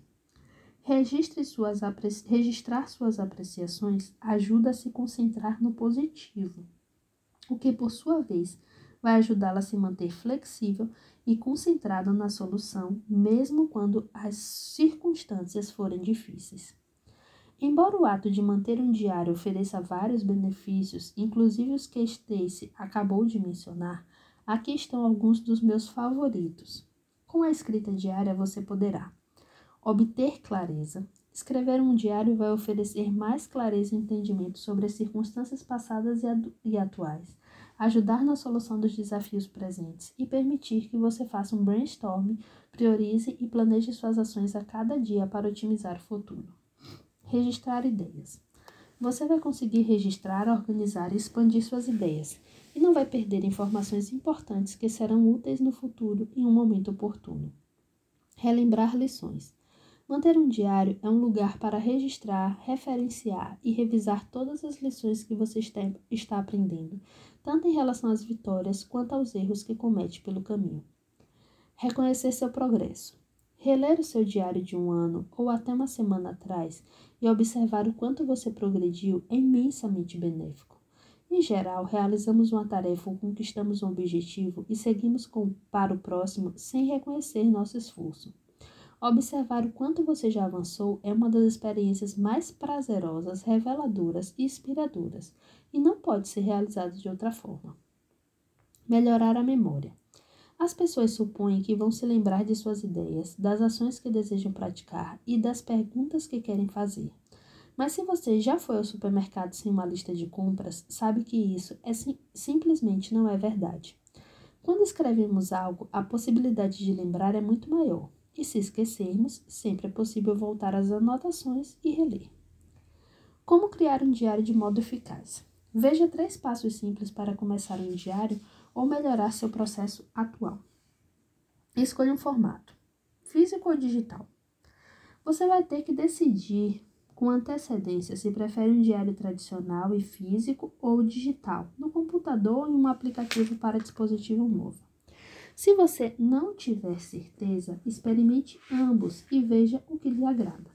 Registre suas registrar suas apreciações ajuda a se concentrar no positivo. o que por sua vez vai ajudá-la a se manter flexível e concentrada na solução, mesmo quando as circunstâncias forem difíceis. Embora o ato de manter um diário ofereça vários benefícios, inclusive os que Stacy acabou de mencionar, aqui estão alguns dos meus favoritos. Com a escrita diária você poderá obter clareza. Escrever um diário vai oferecer mais clareza e entendimento sobre as circunstâncias passadas e atuais, ajudar na solução dos desafios presentes e permitir que você faça um brainstorm, priorize e planeje suas ações a cada dia para otimizar o futuro. Registrar ideias. Você vai conseguir registrar, organizar e expandir suas ideias e não vai perder informações importantes que serão úteis no futuro em um momento oportuno. Relembrar lições. Manter um diário é um lugar para registrar, referenciar e revisar todas as lições que você está aprendendo, tanto em relação às vitórias quanto aos erros que comete pelo caminho. Reconhecer seu progresso. Reler o seu diário de um ano ou até uma semana atrás e observar o quanto você progrediu é imensamente benéfico. Em geral, realizamos uma tarefa ou conquistamos um objetivo e seguimos com, para o próximo sem reconhecer nosso esforço. Observar o quanto você já avançou é uma das experiências mais prazerosas, reveladoras e inspiradoras, e não pode ser realizado de outra forma. Melhorar a memória. As pessoas supõem que vão se lembrar de suas ideias, das ações que desejam praticar e das perguntas que querem fazer. Mas se você já foi ao supermercado sem uma lista de compras, sabe que isso é sim, simplesmente não é verdade. Quando escrevemos algo, a possibilidade de lembrar é muito maior. E se esquecermos, sempre é possível voltar às anotações e reler. Como criar um diário de modo eficaz? Veja três passos simples para começar um diário ou melhorar seu processo atual. Escolha um formato: físico ou digital. Você vai ter que decidir com antecedência se prefere um diário tradicional e físico ou digital, no computador ou em um aplicativo para dispositivo móvel. Se você não tiver certeza, experimente ambos e veja o que lhe agrada.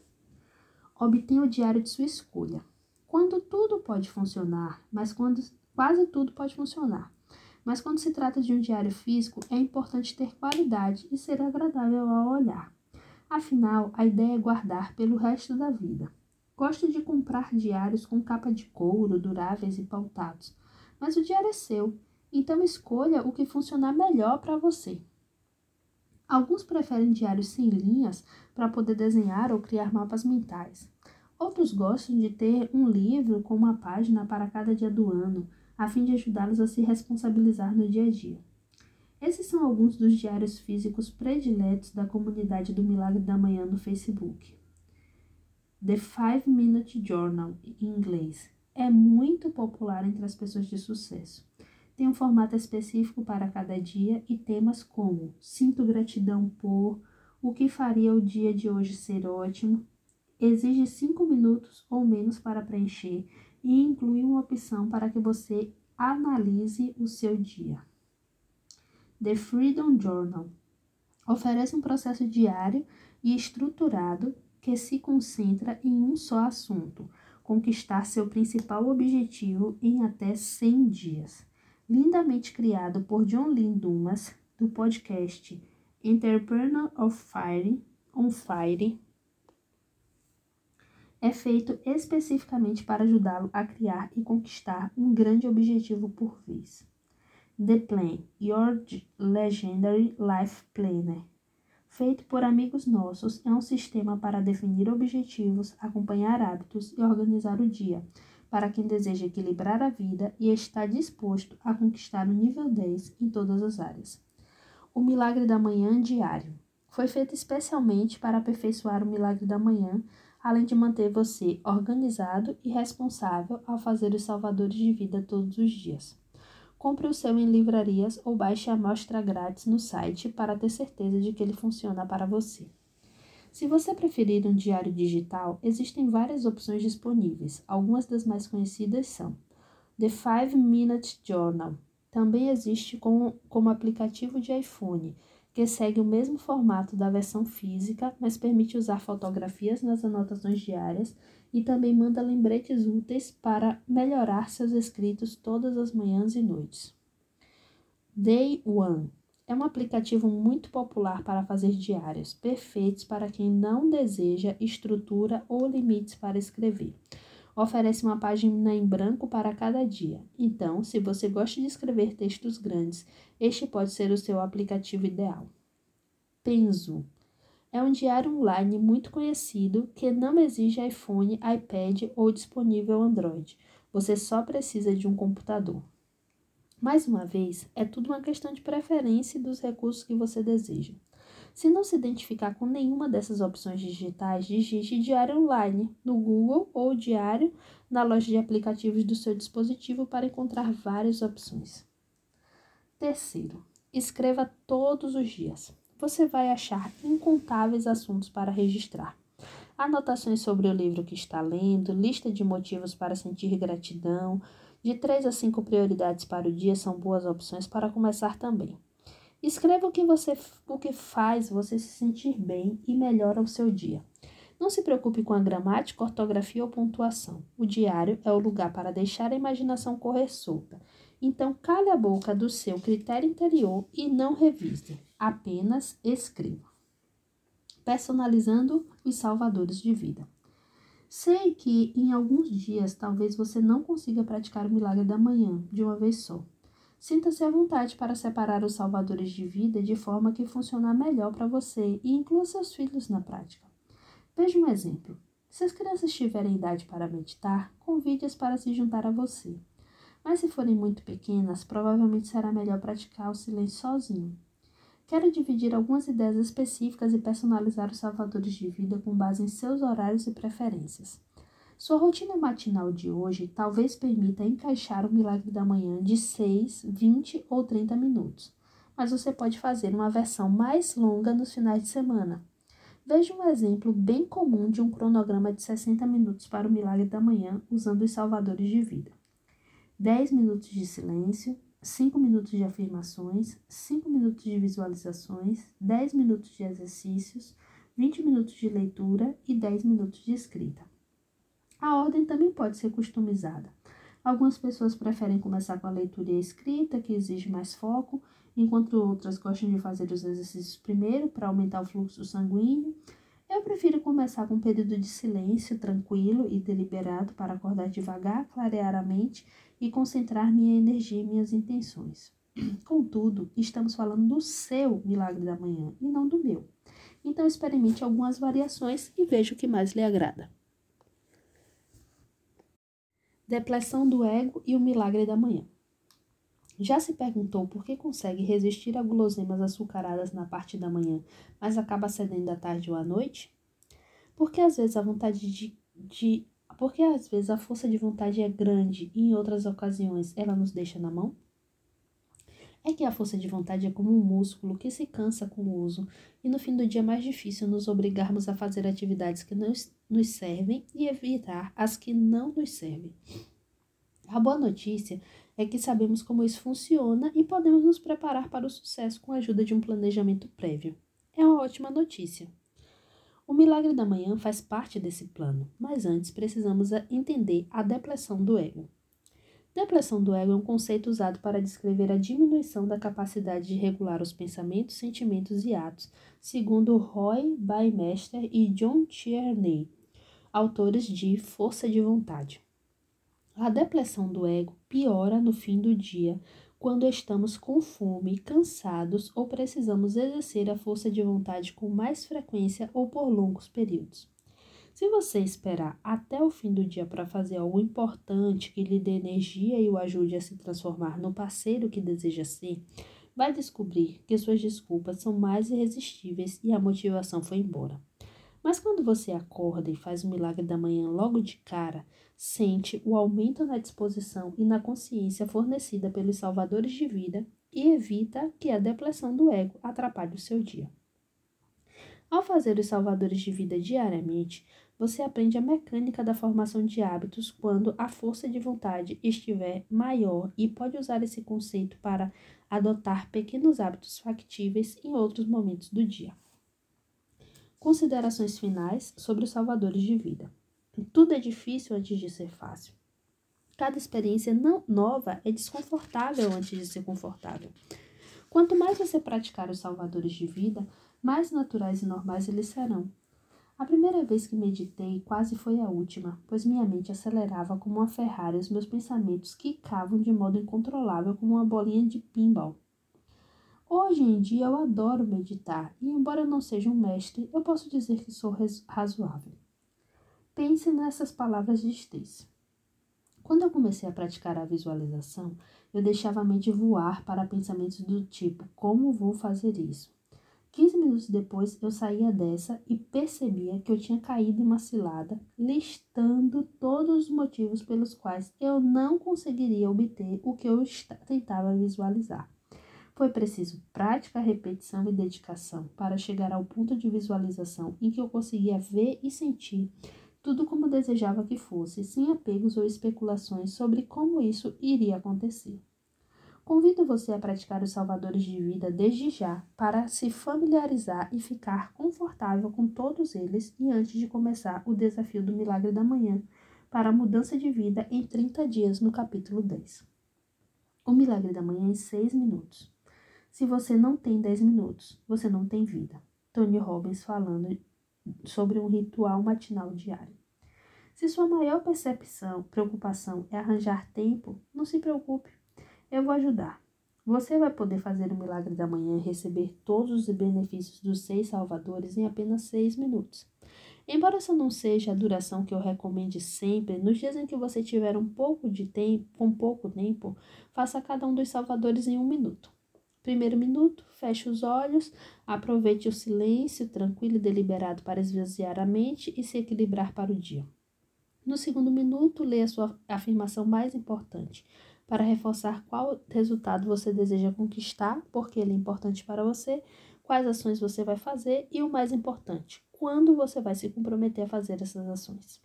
Obtenha o diário de sua escolha. Quando tudo pode funcionar, mas quando quase tudo pode funcionar. Mas quando se trata de um diário físico, é importante ter qualidade e ser agradável ao olhar. Afinal, a ideia é guardar pelo resto da vida. Gosto de comprar diários com capa de couro, duráveis e pautados, mas o diário é seu então escolha o que funcionar melhor para você. Alguns preferem diários sem linhas para poder desenhar ou criar mapas mentais. Outros gostam de ter um livro com uma página para cada dia do ano, a fim de ajudá-los a se responsabilizar no dia a dia. Esses são alguns dos diários físicos prediletos da comunidade do Milagre da Manhã no Facebook. The Five Minute Journal, em inglês, é muito popular entre as pessoas de sucesso. Tem um formato específico para cada dia e temas como sinto gratidão por, o que faria o dia de hoje ser ótimo, exige cinco minutos ou menos para preencher e inclui uma opção para que você analise o seu dia. The Freedom Journal oferece um processo diário e estruturado que se concentra em um só assunto, conquistar seu principal objetivo em até 100 dias lindamente criado por John Lynn Dumas, do podcast Entrepreneur of Fire, on Fire, é feito especificamente para ajudá-lo a criar e conquistar um grande objetivo por vez. The Plan, Your Legendary Life Planner, feito por amigos nossos, é um sistema para definir objetivos, acompanhar hábitos e organizar o dia para quem deseja equilibrar a vida e está disposto a conquistar o nível 10 em todas as áreas. O Milagre da Manhã Diário foi feito especialmente para aperfeiçoar o Milagre da Manhã, além de manter você organizado e responsável ao fazer os salvadores de vida todos os dias. Compre o seu em livrarias ou baixe a amostra grátis no site para ter certeza de que ele funciona para você. Se você preferir um diário digital, existem várias opções disponíveis. Algumas das mais conhecidas são The 5 Minute Journal. Também existe como, como aplicativo de iPhone, que segue o mesmo formato da versão física, mas permite usar fotografias nas anotações diárias e também manda lembretes úteis para melhorar seus escritos todas as manhãs e noites. Day One é um aplicativo muito popular para fazer diários, perfeitos para quem não deseja estrutura ou limites para escrever. Oferece uma página em branco para cada dia. Então, se você gosta de escrever textos grandes, este pode ser o seu aplicativo ideal. Penzo é um diário online muito conhecido que não exige iPhone, iPad ou disponível Android. Você só precisa de um computador. Mais uma vez, é tudo uma questão de preferência e dos recursos que você deseja. Se não se identificar com nenhuma dessas opções digitais, digite Diário Online no Google ou Diário na loja de aplicativos do seu dispositivo para encontrar várias opções. Terceiro, escreva todos os dias. Você vai achar incontáveis assuntos para registrar. Anotações sobre o livro que está lendo, lista de motivos para sentir gratidão, de três a cinco prioridades para o dia são boas opções para começar também. Escreva o que você o que faz você se sentir bem e melhora o seu dia. Não se preocupe com a gramática, ortografia ou pontuação. O diário é o lugar para deixar a imaginação correr solta. Então, cale a boca do seu critério interior e não revise. Apenas escreva. Personalizando os salvadores de vida. Sei que em alguns dias talvez você não consiga praticar o milagre da manhã de uma vez só. Sinta-se à vontade para separar os salvadores de vida de forma que funcionar melhor para você e inclua seus filhos na prática. Veja um exemplo. Se as crianças tiverem idade para meditar, convide-as para se juntar a você. Mas se forem muito pequenas, provavelmente será melhor praticar o silêncio sozinho. Quero dividir algumas ideias específicas e personalizar os salvadores de vida com base em seus horários e preferências. Sua rotina matinal de hoje talvez permita encaixar o milagre da manhã de 6, 20 ou 30 minutos, mas você pode fazer uma versão mais longa nos finais de semana. Veja um exemplo bem comum de um cronograma de 60 minutos para o milagre da manhã usando os salvadores de vida. 10 minutos de silêncio, 5 minutos de afirmações, 5 minutos de visualizações, 10 minutos de exercícios, 20 minutos de leitura e 10 minutos de escrita. A ordem também pode ser customizada. Algumas pessoas preferem começar com a leitura e a escrita, que exige mais foco, enquanto outras gostam de fazer os exercícios primeiro para aumentar o fluxo sanguíneo. Eu prefiro começar com um período de silêncio tranquilo e deliberado para acordar devagar, clarear a mente e concentrar minha energia e minhas intenções. Contudo, estamos falando do seu milagre da manhã e não do meu. Então, experimente algumas variações e veja o que mais lhe agrada. Depressão do ego e o milagre da manhã. Já se perguntou por que consegue resistir a guloseimas açucaradas na parte da manhã, mas acaba cedendo à tarde ou à noite? Porque às vezes a vontade de, de porque às vezes a força de vontade é grande e em outras ocasiões ela nos deixa na mão? É que a força de vontade é como um músculo que se cansa com o uso e no fim do dia é mais difícil nos obrigarmos a fazer atividades que não nos servem e evitar as que não nos servem. A boa notícia é que sabemos como isso funciona e podemos nos preparar para o sucesso com a ajuda de um planejamento prévio. É uma ótima notícia. O milagre da manhã faz parte desse plano, mas antes precisamos entender a depressão do ego. Depressão do ego é um conceito usado para descrever a diminuição da capacidade de regular os pensamentos, sentimentos e atos, segundo Roy Baumeister e John Tierney, autores de Força de Vontade. A depressão do ego piora no fim do dia quando estamos com fome, cansados ou precisamos exercer a força de vontade com mais frequência ou por longos períodos. Se você esperar até o fim do dia para fazer algo importante que lhe dê energia e o ajude a se transformar no parceiro que deseja ser, vai descobrir que suas desculpas são mais irresistíveis e a motivação foi embora. Mas quando você acorda e faz o milagre da manhã logo de cara, sente o aumento na disposição e na consciência fornecida pelos salvadores de vida e evita que a depressão do ego atrapalhe o seu dia. Ao fazer os salvadores de vida diariamente, você aprende a mecânica da formação de hábitos quando a força de vontade estiver maior e pode usar esse conceito para adotar pequenos hábitos factíveis em outros momentos do dia. Considerações finais sobre os salvadores de vida. Tudo é difícil antes de ser fácil. Cada experiência não, nova é desconfortável antes de ser confortável. Quanto mais você praticar os salvadores de vida, mais naturais e normais eles serão. A primeira vez que meditei quase foi a última, pois minha mente acelerava como uma Ferrari e os meus pensamentos quicavam de modo incontrolável como uma bolinha de pinball. Hoje em dia eu adoro meditar e, embora eu não seja um mestre, eu posso dizer que sou razoável. Pense nessas palavras de Stacy. Quando eu comecei a praticar a visualização, eu deixava a mente voar para pensamentos do tipo: como vou fazer isso? 15 minutos depois, eu saía dessa e percebia que eu tinha caído em uma cilada, listando todos os motivos pelos quais eu não conseguiria obter o que eu tentava visualizar. Foi preciso prática, repetição e dedicação para chegar ao ponto de visualização em que eu conseguia ver e sentir tudo como desejava que fosse, sem apegos ou especulações sobre como isso iria acontecer. Convido você a praticar os salvadores de vida desde já, para se familiarizar e ficar confortável com todos eles e antes de começar o desafio do milagre da manhã para a mudança de vida em 30 dias no capítulo 10. O milagre da manhã em 6 minutos. Se você não tem 10 minutos, você não tem vida. Tony Robbins falando sobre um ritual matinal diário. Se sua maior percepção, preocupação é arranjar tempo, não se preocupe. Eu vou ajudar. Você vai poder fazer o milagre da manhã e receber todos os benefícios dos seis salvadores em apenas seis minutos. Embora essa não seja a duração que eu recomende sempre, nos dias em que você tiver um pouco de tempo, com pouco tempo, faça cada um dos salvadores em um minuto. Primeiro minuto, feche os olhos, aproveite o silêncio tranquilo e deliberado para esvaziar a mente e se equilibrar para o dia. No segundo minuto, leia a sua afirmação mais importante, para reforçar qual resultado você deseja conquistar, porque ele é importante para você, quais ações você vai fazer e o mais importante, quando você vai se comprometer a fazer essas ações.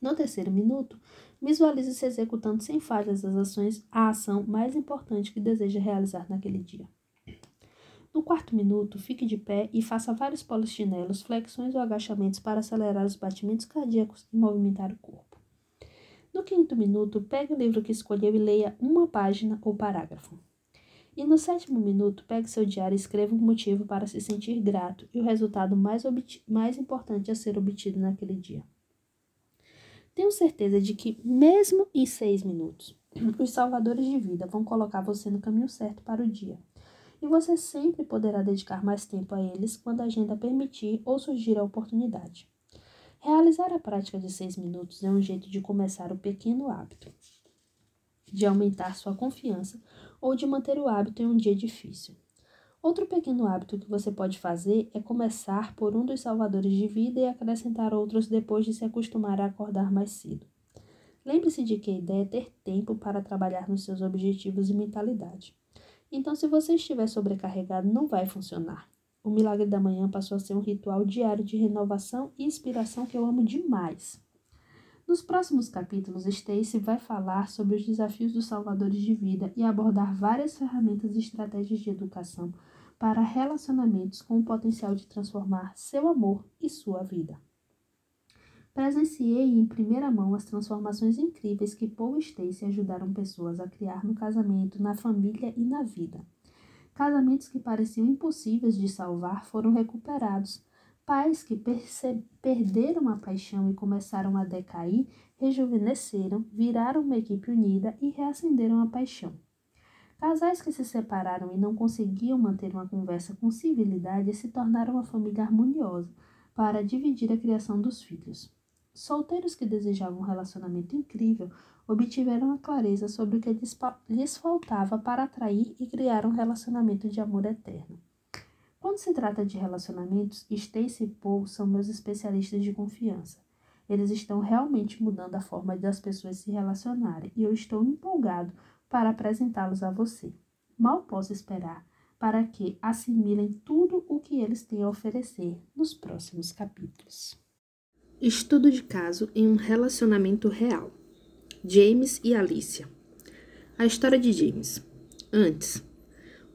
No terceiro minuto, visualize se executando sem falhas as ações, a ação mais importante que deseja realizar naquele dia. No quarto minuto, fique de pé e faça vários polichinelos, flexões ou agachamentos para acelerar os batimentos cardíacos e movimentar o corpo. No quinto minuto, pegue o livro que escolheu e leia uma página ou parágrafo. E no sétimo minuto, pegue seu diário e escreva um motivo para se sentir grato e o resultado mais, mais importante a ser obtido naquele dia. Tenho certeza de que, mesmo em seis minutos, os salvadores de vida vão colocar você no caminho certo para o dia. E você sempre poderá dedicar mais tempo a eles quando a agenda permitir ou surgir a oportunidade. Realizar a prática de seis minutos é um jeito de começar o pequeno hábito, de aumentar sua confiança ou de manter o hábito em um dia difícil. Outro pequeno hábito que você pode fazer é começar por um dos salvadores de vida e acrescentar outros depois de se acostumar a acordar mais cedo. Lembre-se de que a ideia é ter tempo para trabalhar nos seus objetivos e mentalidade. Então, se você estiver sobrecarregado, não vai funcionar. O milagre da manhã passou a ser um ritual diário de renovação e inspiração que eu amo demais. Nos próximos capítulos, Stacy vai falar sobre os desafios dos salvadores de vida e abordar várias ferramentas e estratégias de educação para relacionamentos com o potencial de transformar seu amor e sua vida. Presenciei em primeira mão as transformações incríveis que Paul e Stacy ajudaram pessoas a criar no casamento, na família e na vida. Casamentos que pareciam impossíveis de salvar foram recuperados. Pais que perderam a paixão e começaram a decair, rejuvenesceram, viraram uma equipe unida e reacenderam a paixão. Casais que se separaram e não conseguiam manter uma conversa com civilidade se tornaram uma família harmoniosa para dividir a criação dos filhos. Solteiros que desejavam um relacionamento incrível obtiveram a clareza sobre o que lhes faltava para atrair e criar um relacionamento de amor eterno. Quando se trata de relacionamentos, Stacy e Paul são meus especialistas de confiança. Eles estão realmente mudando a forma das pessoas se relacionarem e eu estou empolgado para apresentá-los a você. Mal posso esperar para que assimilem tudo o que eles têm a oferecer nos próximos capítulos. Estudo de caso em um relacionamento real. James e Alicia. A história de James. Antes,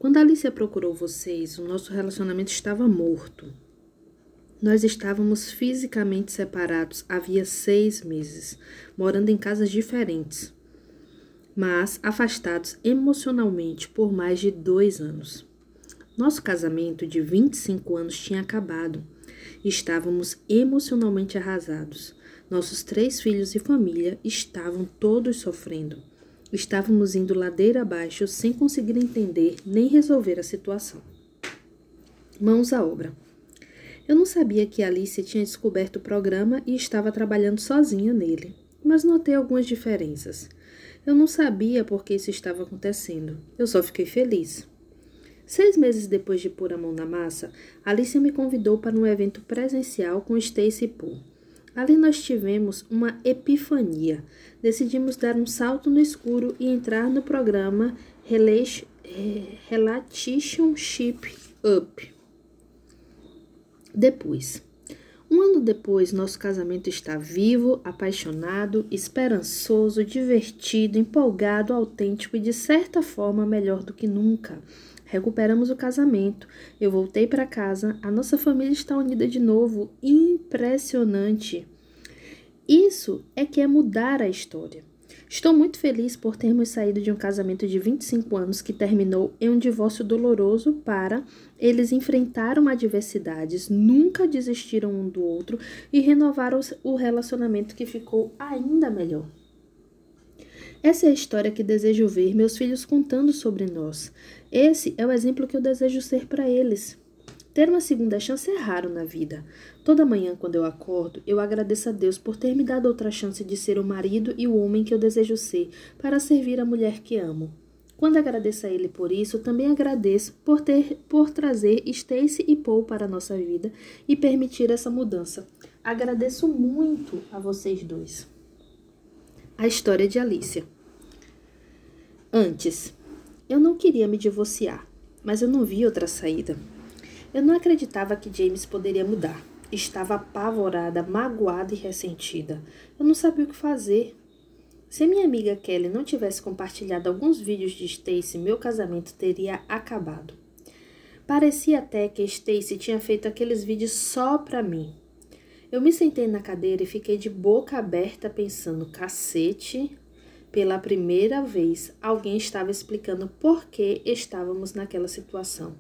quando Alicia procurou vocês, o nosso relacionamento estava morto. Nós estávamos fisicamente separados havia seis meses, morando em casas diferentes, mas afastados emocionalmente por mais de dois anos. Nosso casamento de 25 anos tinha acabado. Estávamos emocionalmente arrasados. Nossos três filhos e família estavam todos sofrendo. Estávamos indo ladeira abaixo sem conseguir entender nem resolver a situação. Mãos à obra. Eu não sabia que Alicia tinha descoberto o programa e estava trabalhando sozinha nele, mas notei algumas diferenças. Eu não sabia por que isso estava acontecendo. Eu só fiquei feliz. Seis meses depois de pôr a mão na massa, Alicia me convidou para um evento presencial com Stacy Poole. Ali nós tivemos uma epifania. Decidimos dar um salto no escuro e entrar no programa Relationship Up. Depois. Um ano depois, nosso casamento está vivo, apaixonado, esperançoso, divertido, empolgado, autêntico e de certa forma melhor do que nunca. Recuperamos o casamento. Eu voltei para casa. A nossa família está unida de novo. Impressionante. Isso é que é mudar a história. Estou muito feliz por termos saído de um casamento de 25 anos que terminou em um divórcio doloroso para eles enfrentaram adversidades, nunca desistiram um do outro e renovaram o relacionamento que ficou ainda melhor. Essa é a história que desejo ver meus filhos contando sobre nós. Esse é o exemplo que eu desejo ser para eles. Ter uma segunda chance é raro na vida. Toda manhã, quando eu acordo, eu agradeço a Deus por ter me dado outra chance de ser o marido e o homem que eu desejo ser, para servir a mulher que amo. Quando agradeço a Ele por isso, também agradeço por ter por trazer Stacy e Paul para a nossa vida e permitir essa mudança. Agradeço muito a vocês dois. A história de Alicia. Antes, eu não queria me divorciar, mas eu não vi outra saída. Eu não acreditava que James poderia mudar. Estava apavorada, magoada e ressentida. Eu não sabia o que fazer. Se minha amiga Kelly não tivesse compartilhado alguns vídeos de Stacy, meu casamento teria acabado. Parecia até que Stacy tinha feito aqueles vídeos só para mim. Eu me sentei na cadeira e fiquei de boca aberta pensando: cacete, pela primeira vez, alguém estava explicando por que estávamos naquela situação.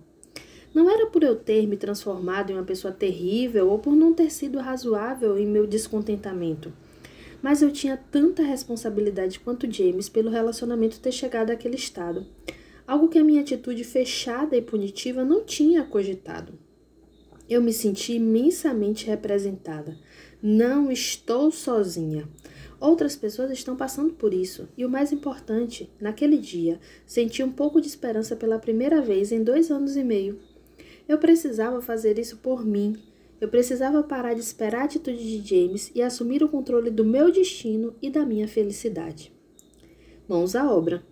Não era por eu ter me transformado em uma pessoa terrível ou por não ter sido razoável em meu descontentamento. Mas eu tinha tanta responsabilidade quanto James pelo relacionamento ter chegado àquele estado. Algo que a minha atitude fechada e punitiva não tinha cogitado. Eu me senti imensamente representada. Não estou sozinha. Outras pessoas estão passando por isso, e o mais importante, naquele dia, senti um pouco de esperança pela primeira vez em dois anos e meio. Eu precisava fazer isso por mim. Eu precisava parar de esperar a atitude de James e assumir o controle do meu destino e da minha felicidade. Mãos à obra.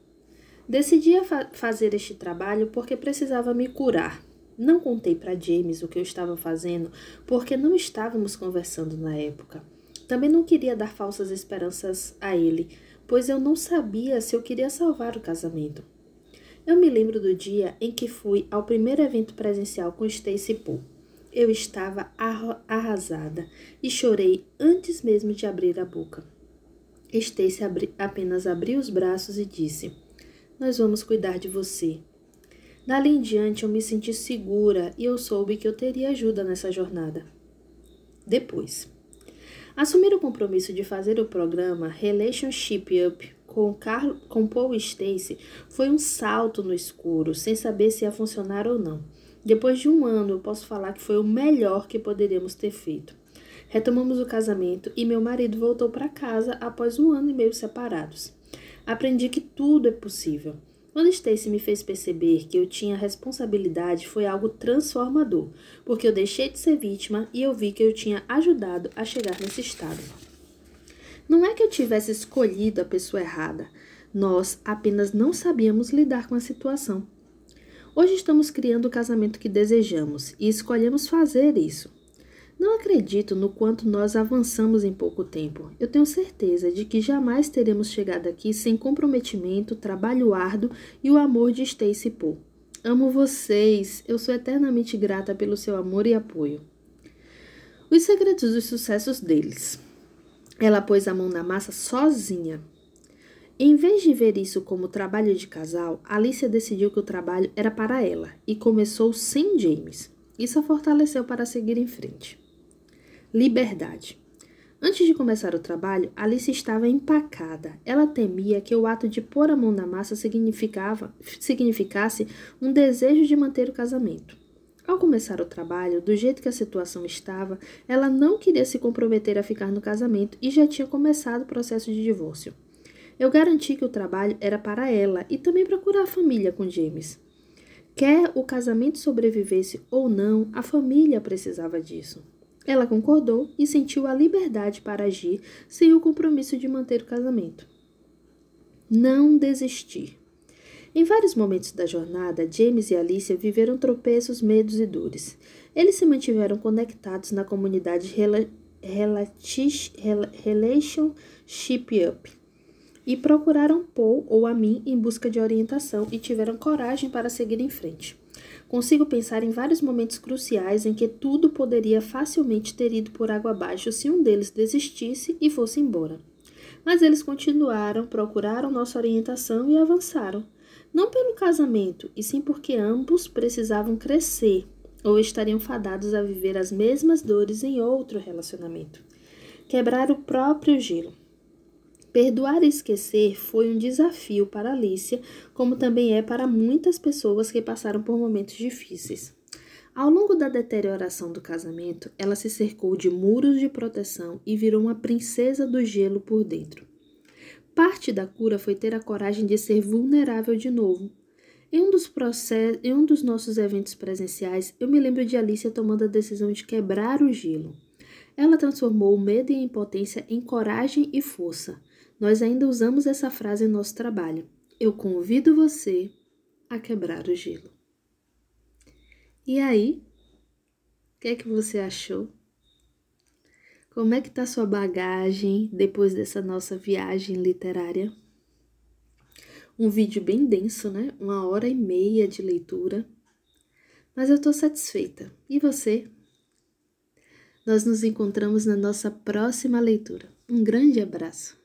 Decidi fa fazer este trabalho porque precisava me curar. Não contei para James o que eu estava fazendo porque não estávamos conversando na época. Também não queria dar falsas esperanças a ele, pois eu não sabia se eu queria salvar o casamento. Eu me lembro do dia em que fui ao primeiro evento presencial com Stacy Poole. Eu estava arrasada e chorei antes mesmo de abrir a boca. Stacy abri apenas abriu os braços e disse: Nós vamos cuidar de você. Dali em diante eu me senti segura e eu soube que eu teria ajuda nessa jornada. Depois. Assumir o compromisso de fazer o programa Relationship Up com, Carl, com Paul Stacy foi um salto no escuro, sem saber se ia funcionar ou não. Depois de um ano, eu posso falar que foi o melhor que poderíamos ter feito. Retomamos o casamento e meu marido voltou para casa após um ano e meio separados. Aprendi que tudo é possível. Quando Stacy me fez perceber que eu tinha responsabilidade, foi algo transformador, porque eu deixei de ser vítima e eu vi que eu tinha ajudado a chegar nesse estado. Não é que eu tivesse escolhido a pessoa errada, nós apenas não sabíamos lidar com a situação. Hoje estamos criando o casamento que desejamos e escolhemos fazer isso. Não acredito no quanto nós avançamos em pouco tempo. Eu tenho certeza de que jamais teremos chegado aqui sem comprometimento, trabalho árduo e o amor de Stacy Poe. Amo vocês. Eu sou eternamente grata pelo seu amor e apoio. Os segredos dos sucessos deles. Ela pôs a mão na massa sozinha. Em vez de ver isso como trabalho de casal, Alicia decidiu que o trabalho era para ela e começou sem James. Isso a fortaleceu para seguir em frente. Liberdade. Antes de começar o trabalho, Alice estava empacada. Ela temia que o ato de pôr a mão na massa significava, significasse um desejo de manter o casamento. Ao começar o trabalho, do jeito que a situação estava, ela não queria se comprometer a ficar no casamento e já tinha começado o processo de divórcio. Eu garanti que o trabalho era para ela e também para curar a família com James. Quer o casamento sobrevivesse ou não, a família precisava disso. Ela concordou e sentiu a liberdade para agir sem o compromisso de manter o casamento. Não desistir. Em vários momentos da jornada, James e Alicia viveram tropeços, medos e dores. Eles se mantiveram conectados na comunidade Rela Relationship Up e procuraram Paul ou a mim em busca de orientação e tiveram coragem para seguir em frente. Consigo pensar em vários momentos cruciais em que tudo poderia facilmente ter ido por água abaixo se um deles desistisse e fosse embora. Mas eles continuaram, procuraram nossa orientação e avançaram não pelo casamento, e sim porque ambos precisavam crescer ou estariam fadados a viver as mesmas dores em outro relacionamento. Quebrar o próprio gelo. Perdoar e esquecer foi um desafio para Alicia, como também é para muitas pessoas que passaram por momentos difíceis. Ao longo da deterioração do casamento, ela se cercou de muros de proteção e virou uma princesa do gelo por dentro. Parte da cura foi ter a coragem de ser vulnerável de novo. Em um, dos em um dos nossos eventos presenciais, eu me lembro de Alicia tomando a decisão de quebrar o gelo. Ela transformou o medo e a impotência em coragem e força. Nós ainda usamos essa frase em nosso trabalho. Eu convido você a quebrar o gelo. E aí? O que é que você achou? Como é que tá sua bagagem depois dessa nossa viagem literária? Um vídeo bem denso, né? Uma hora e meia de leitura. Mas eu tô satisfeita. E você? Nós nos encontramos na nossa próxima leitura. Um grande abraço.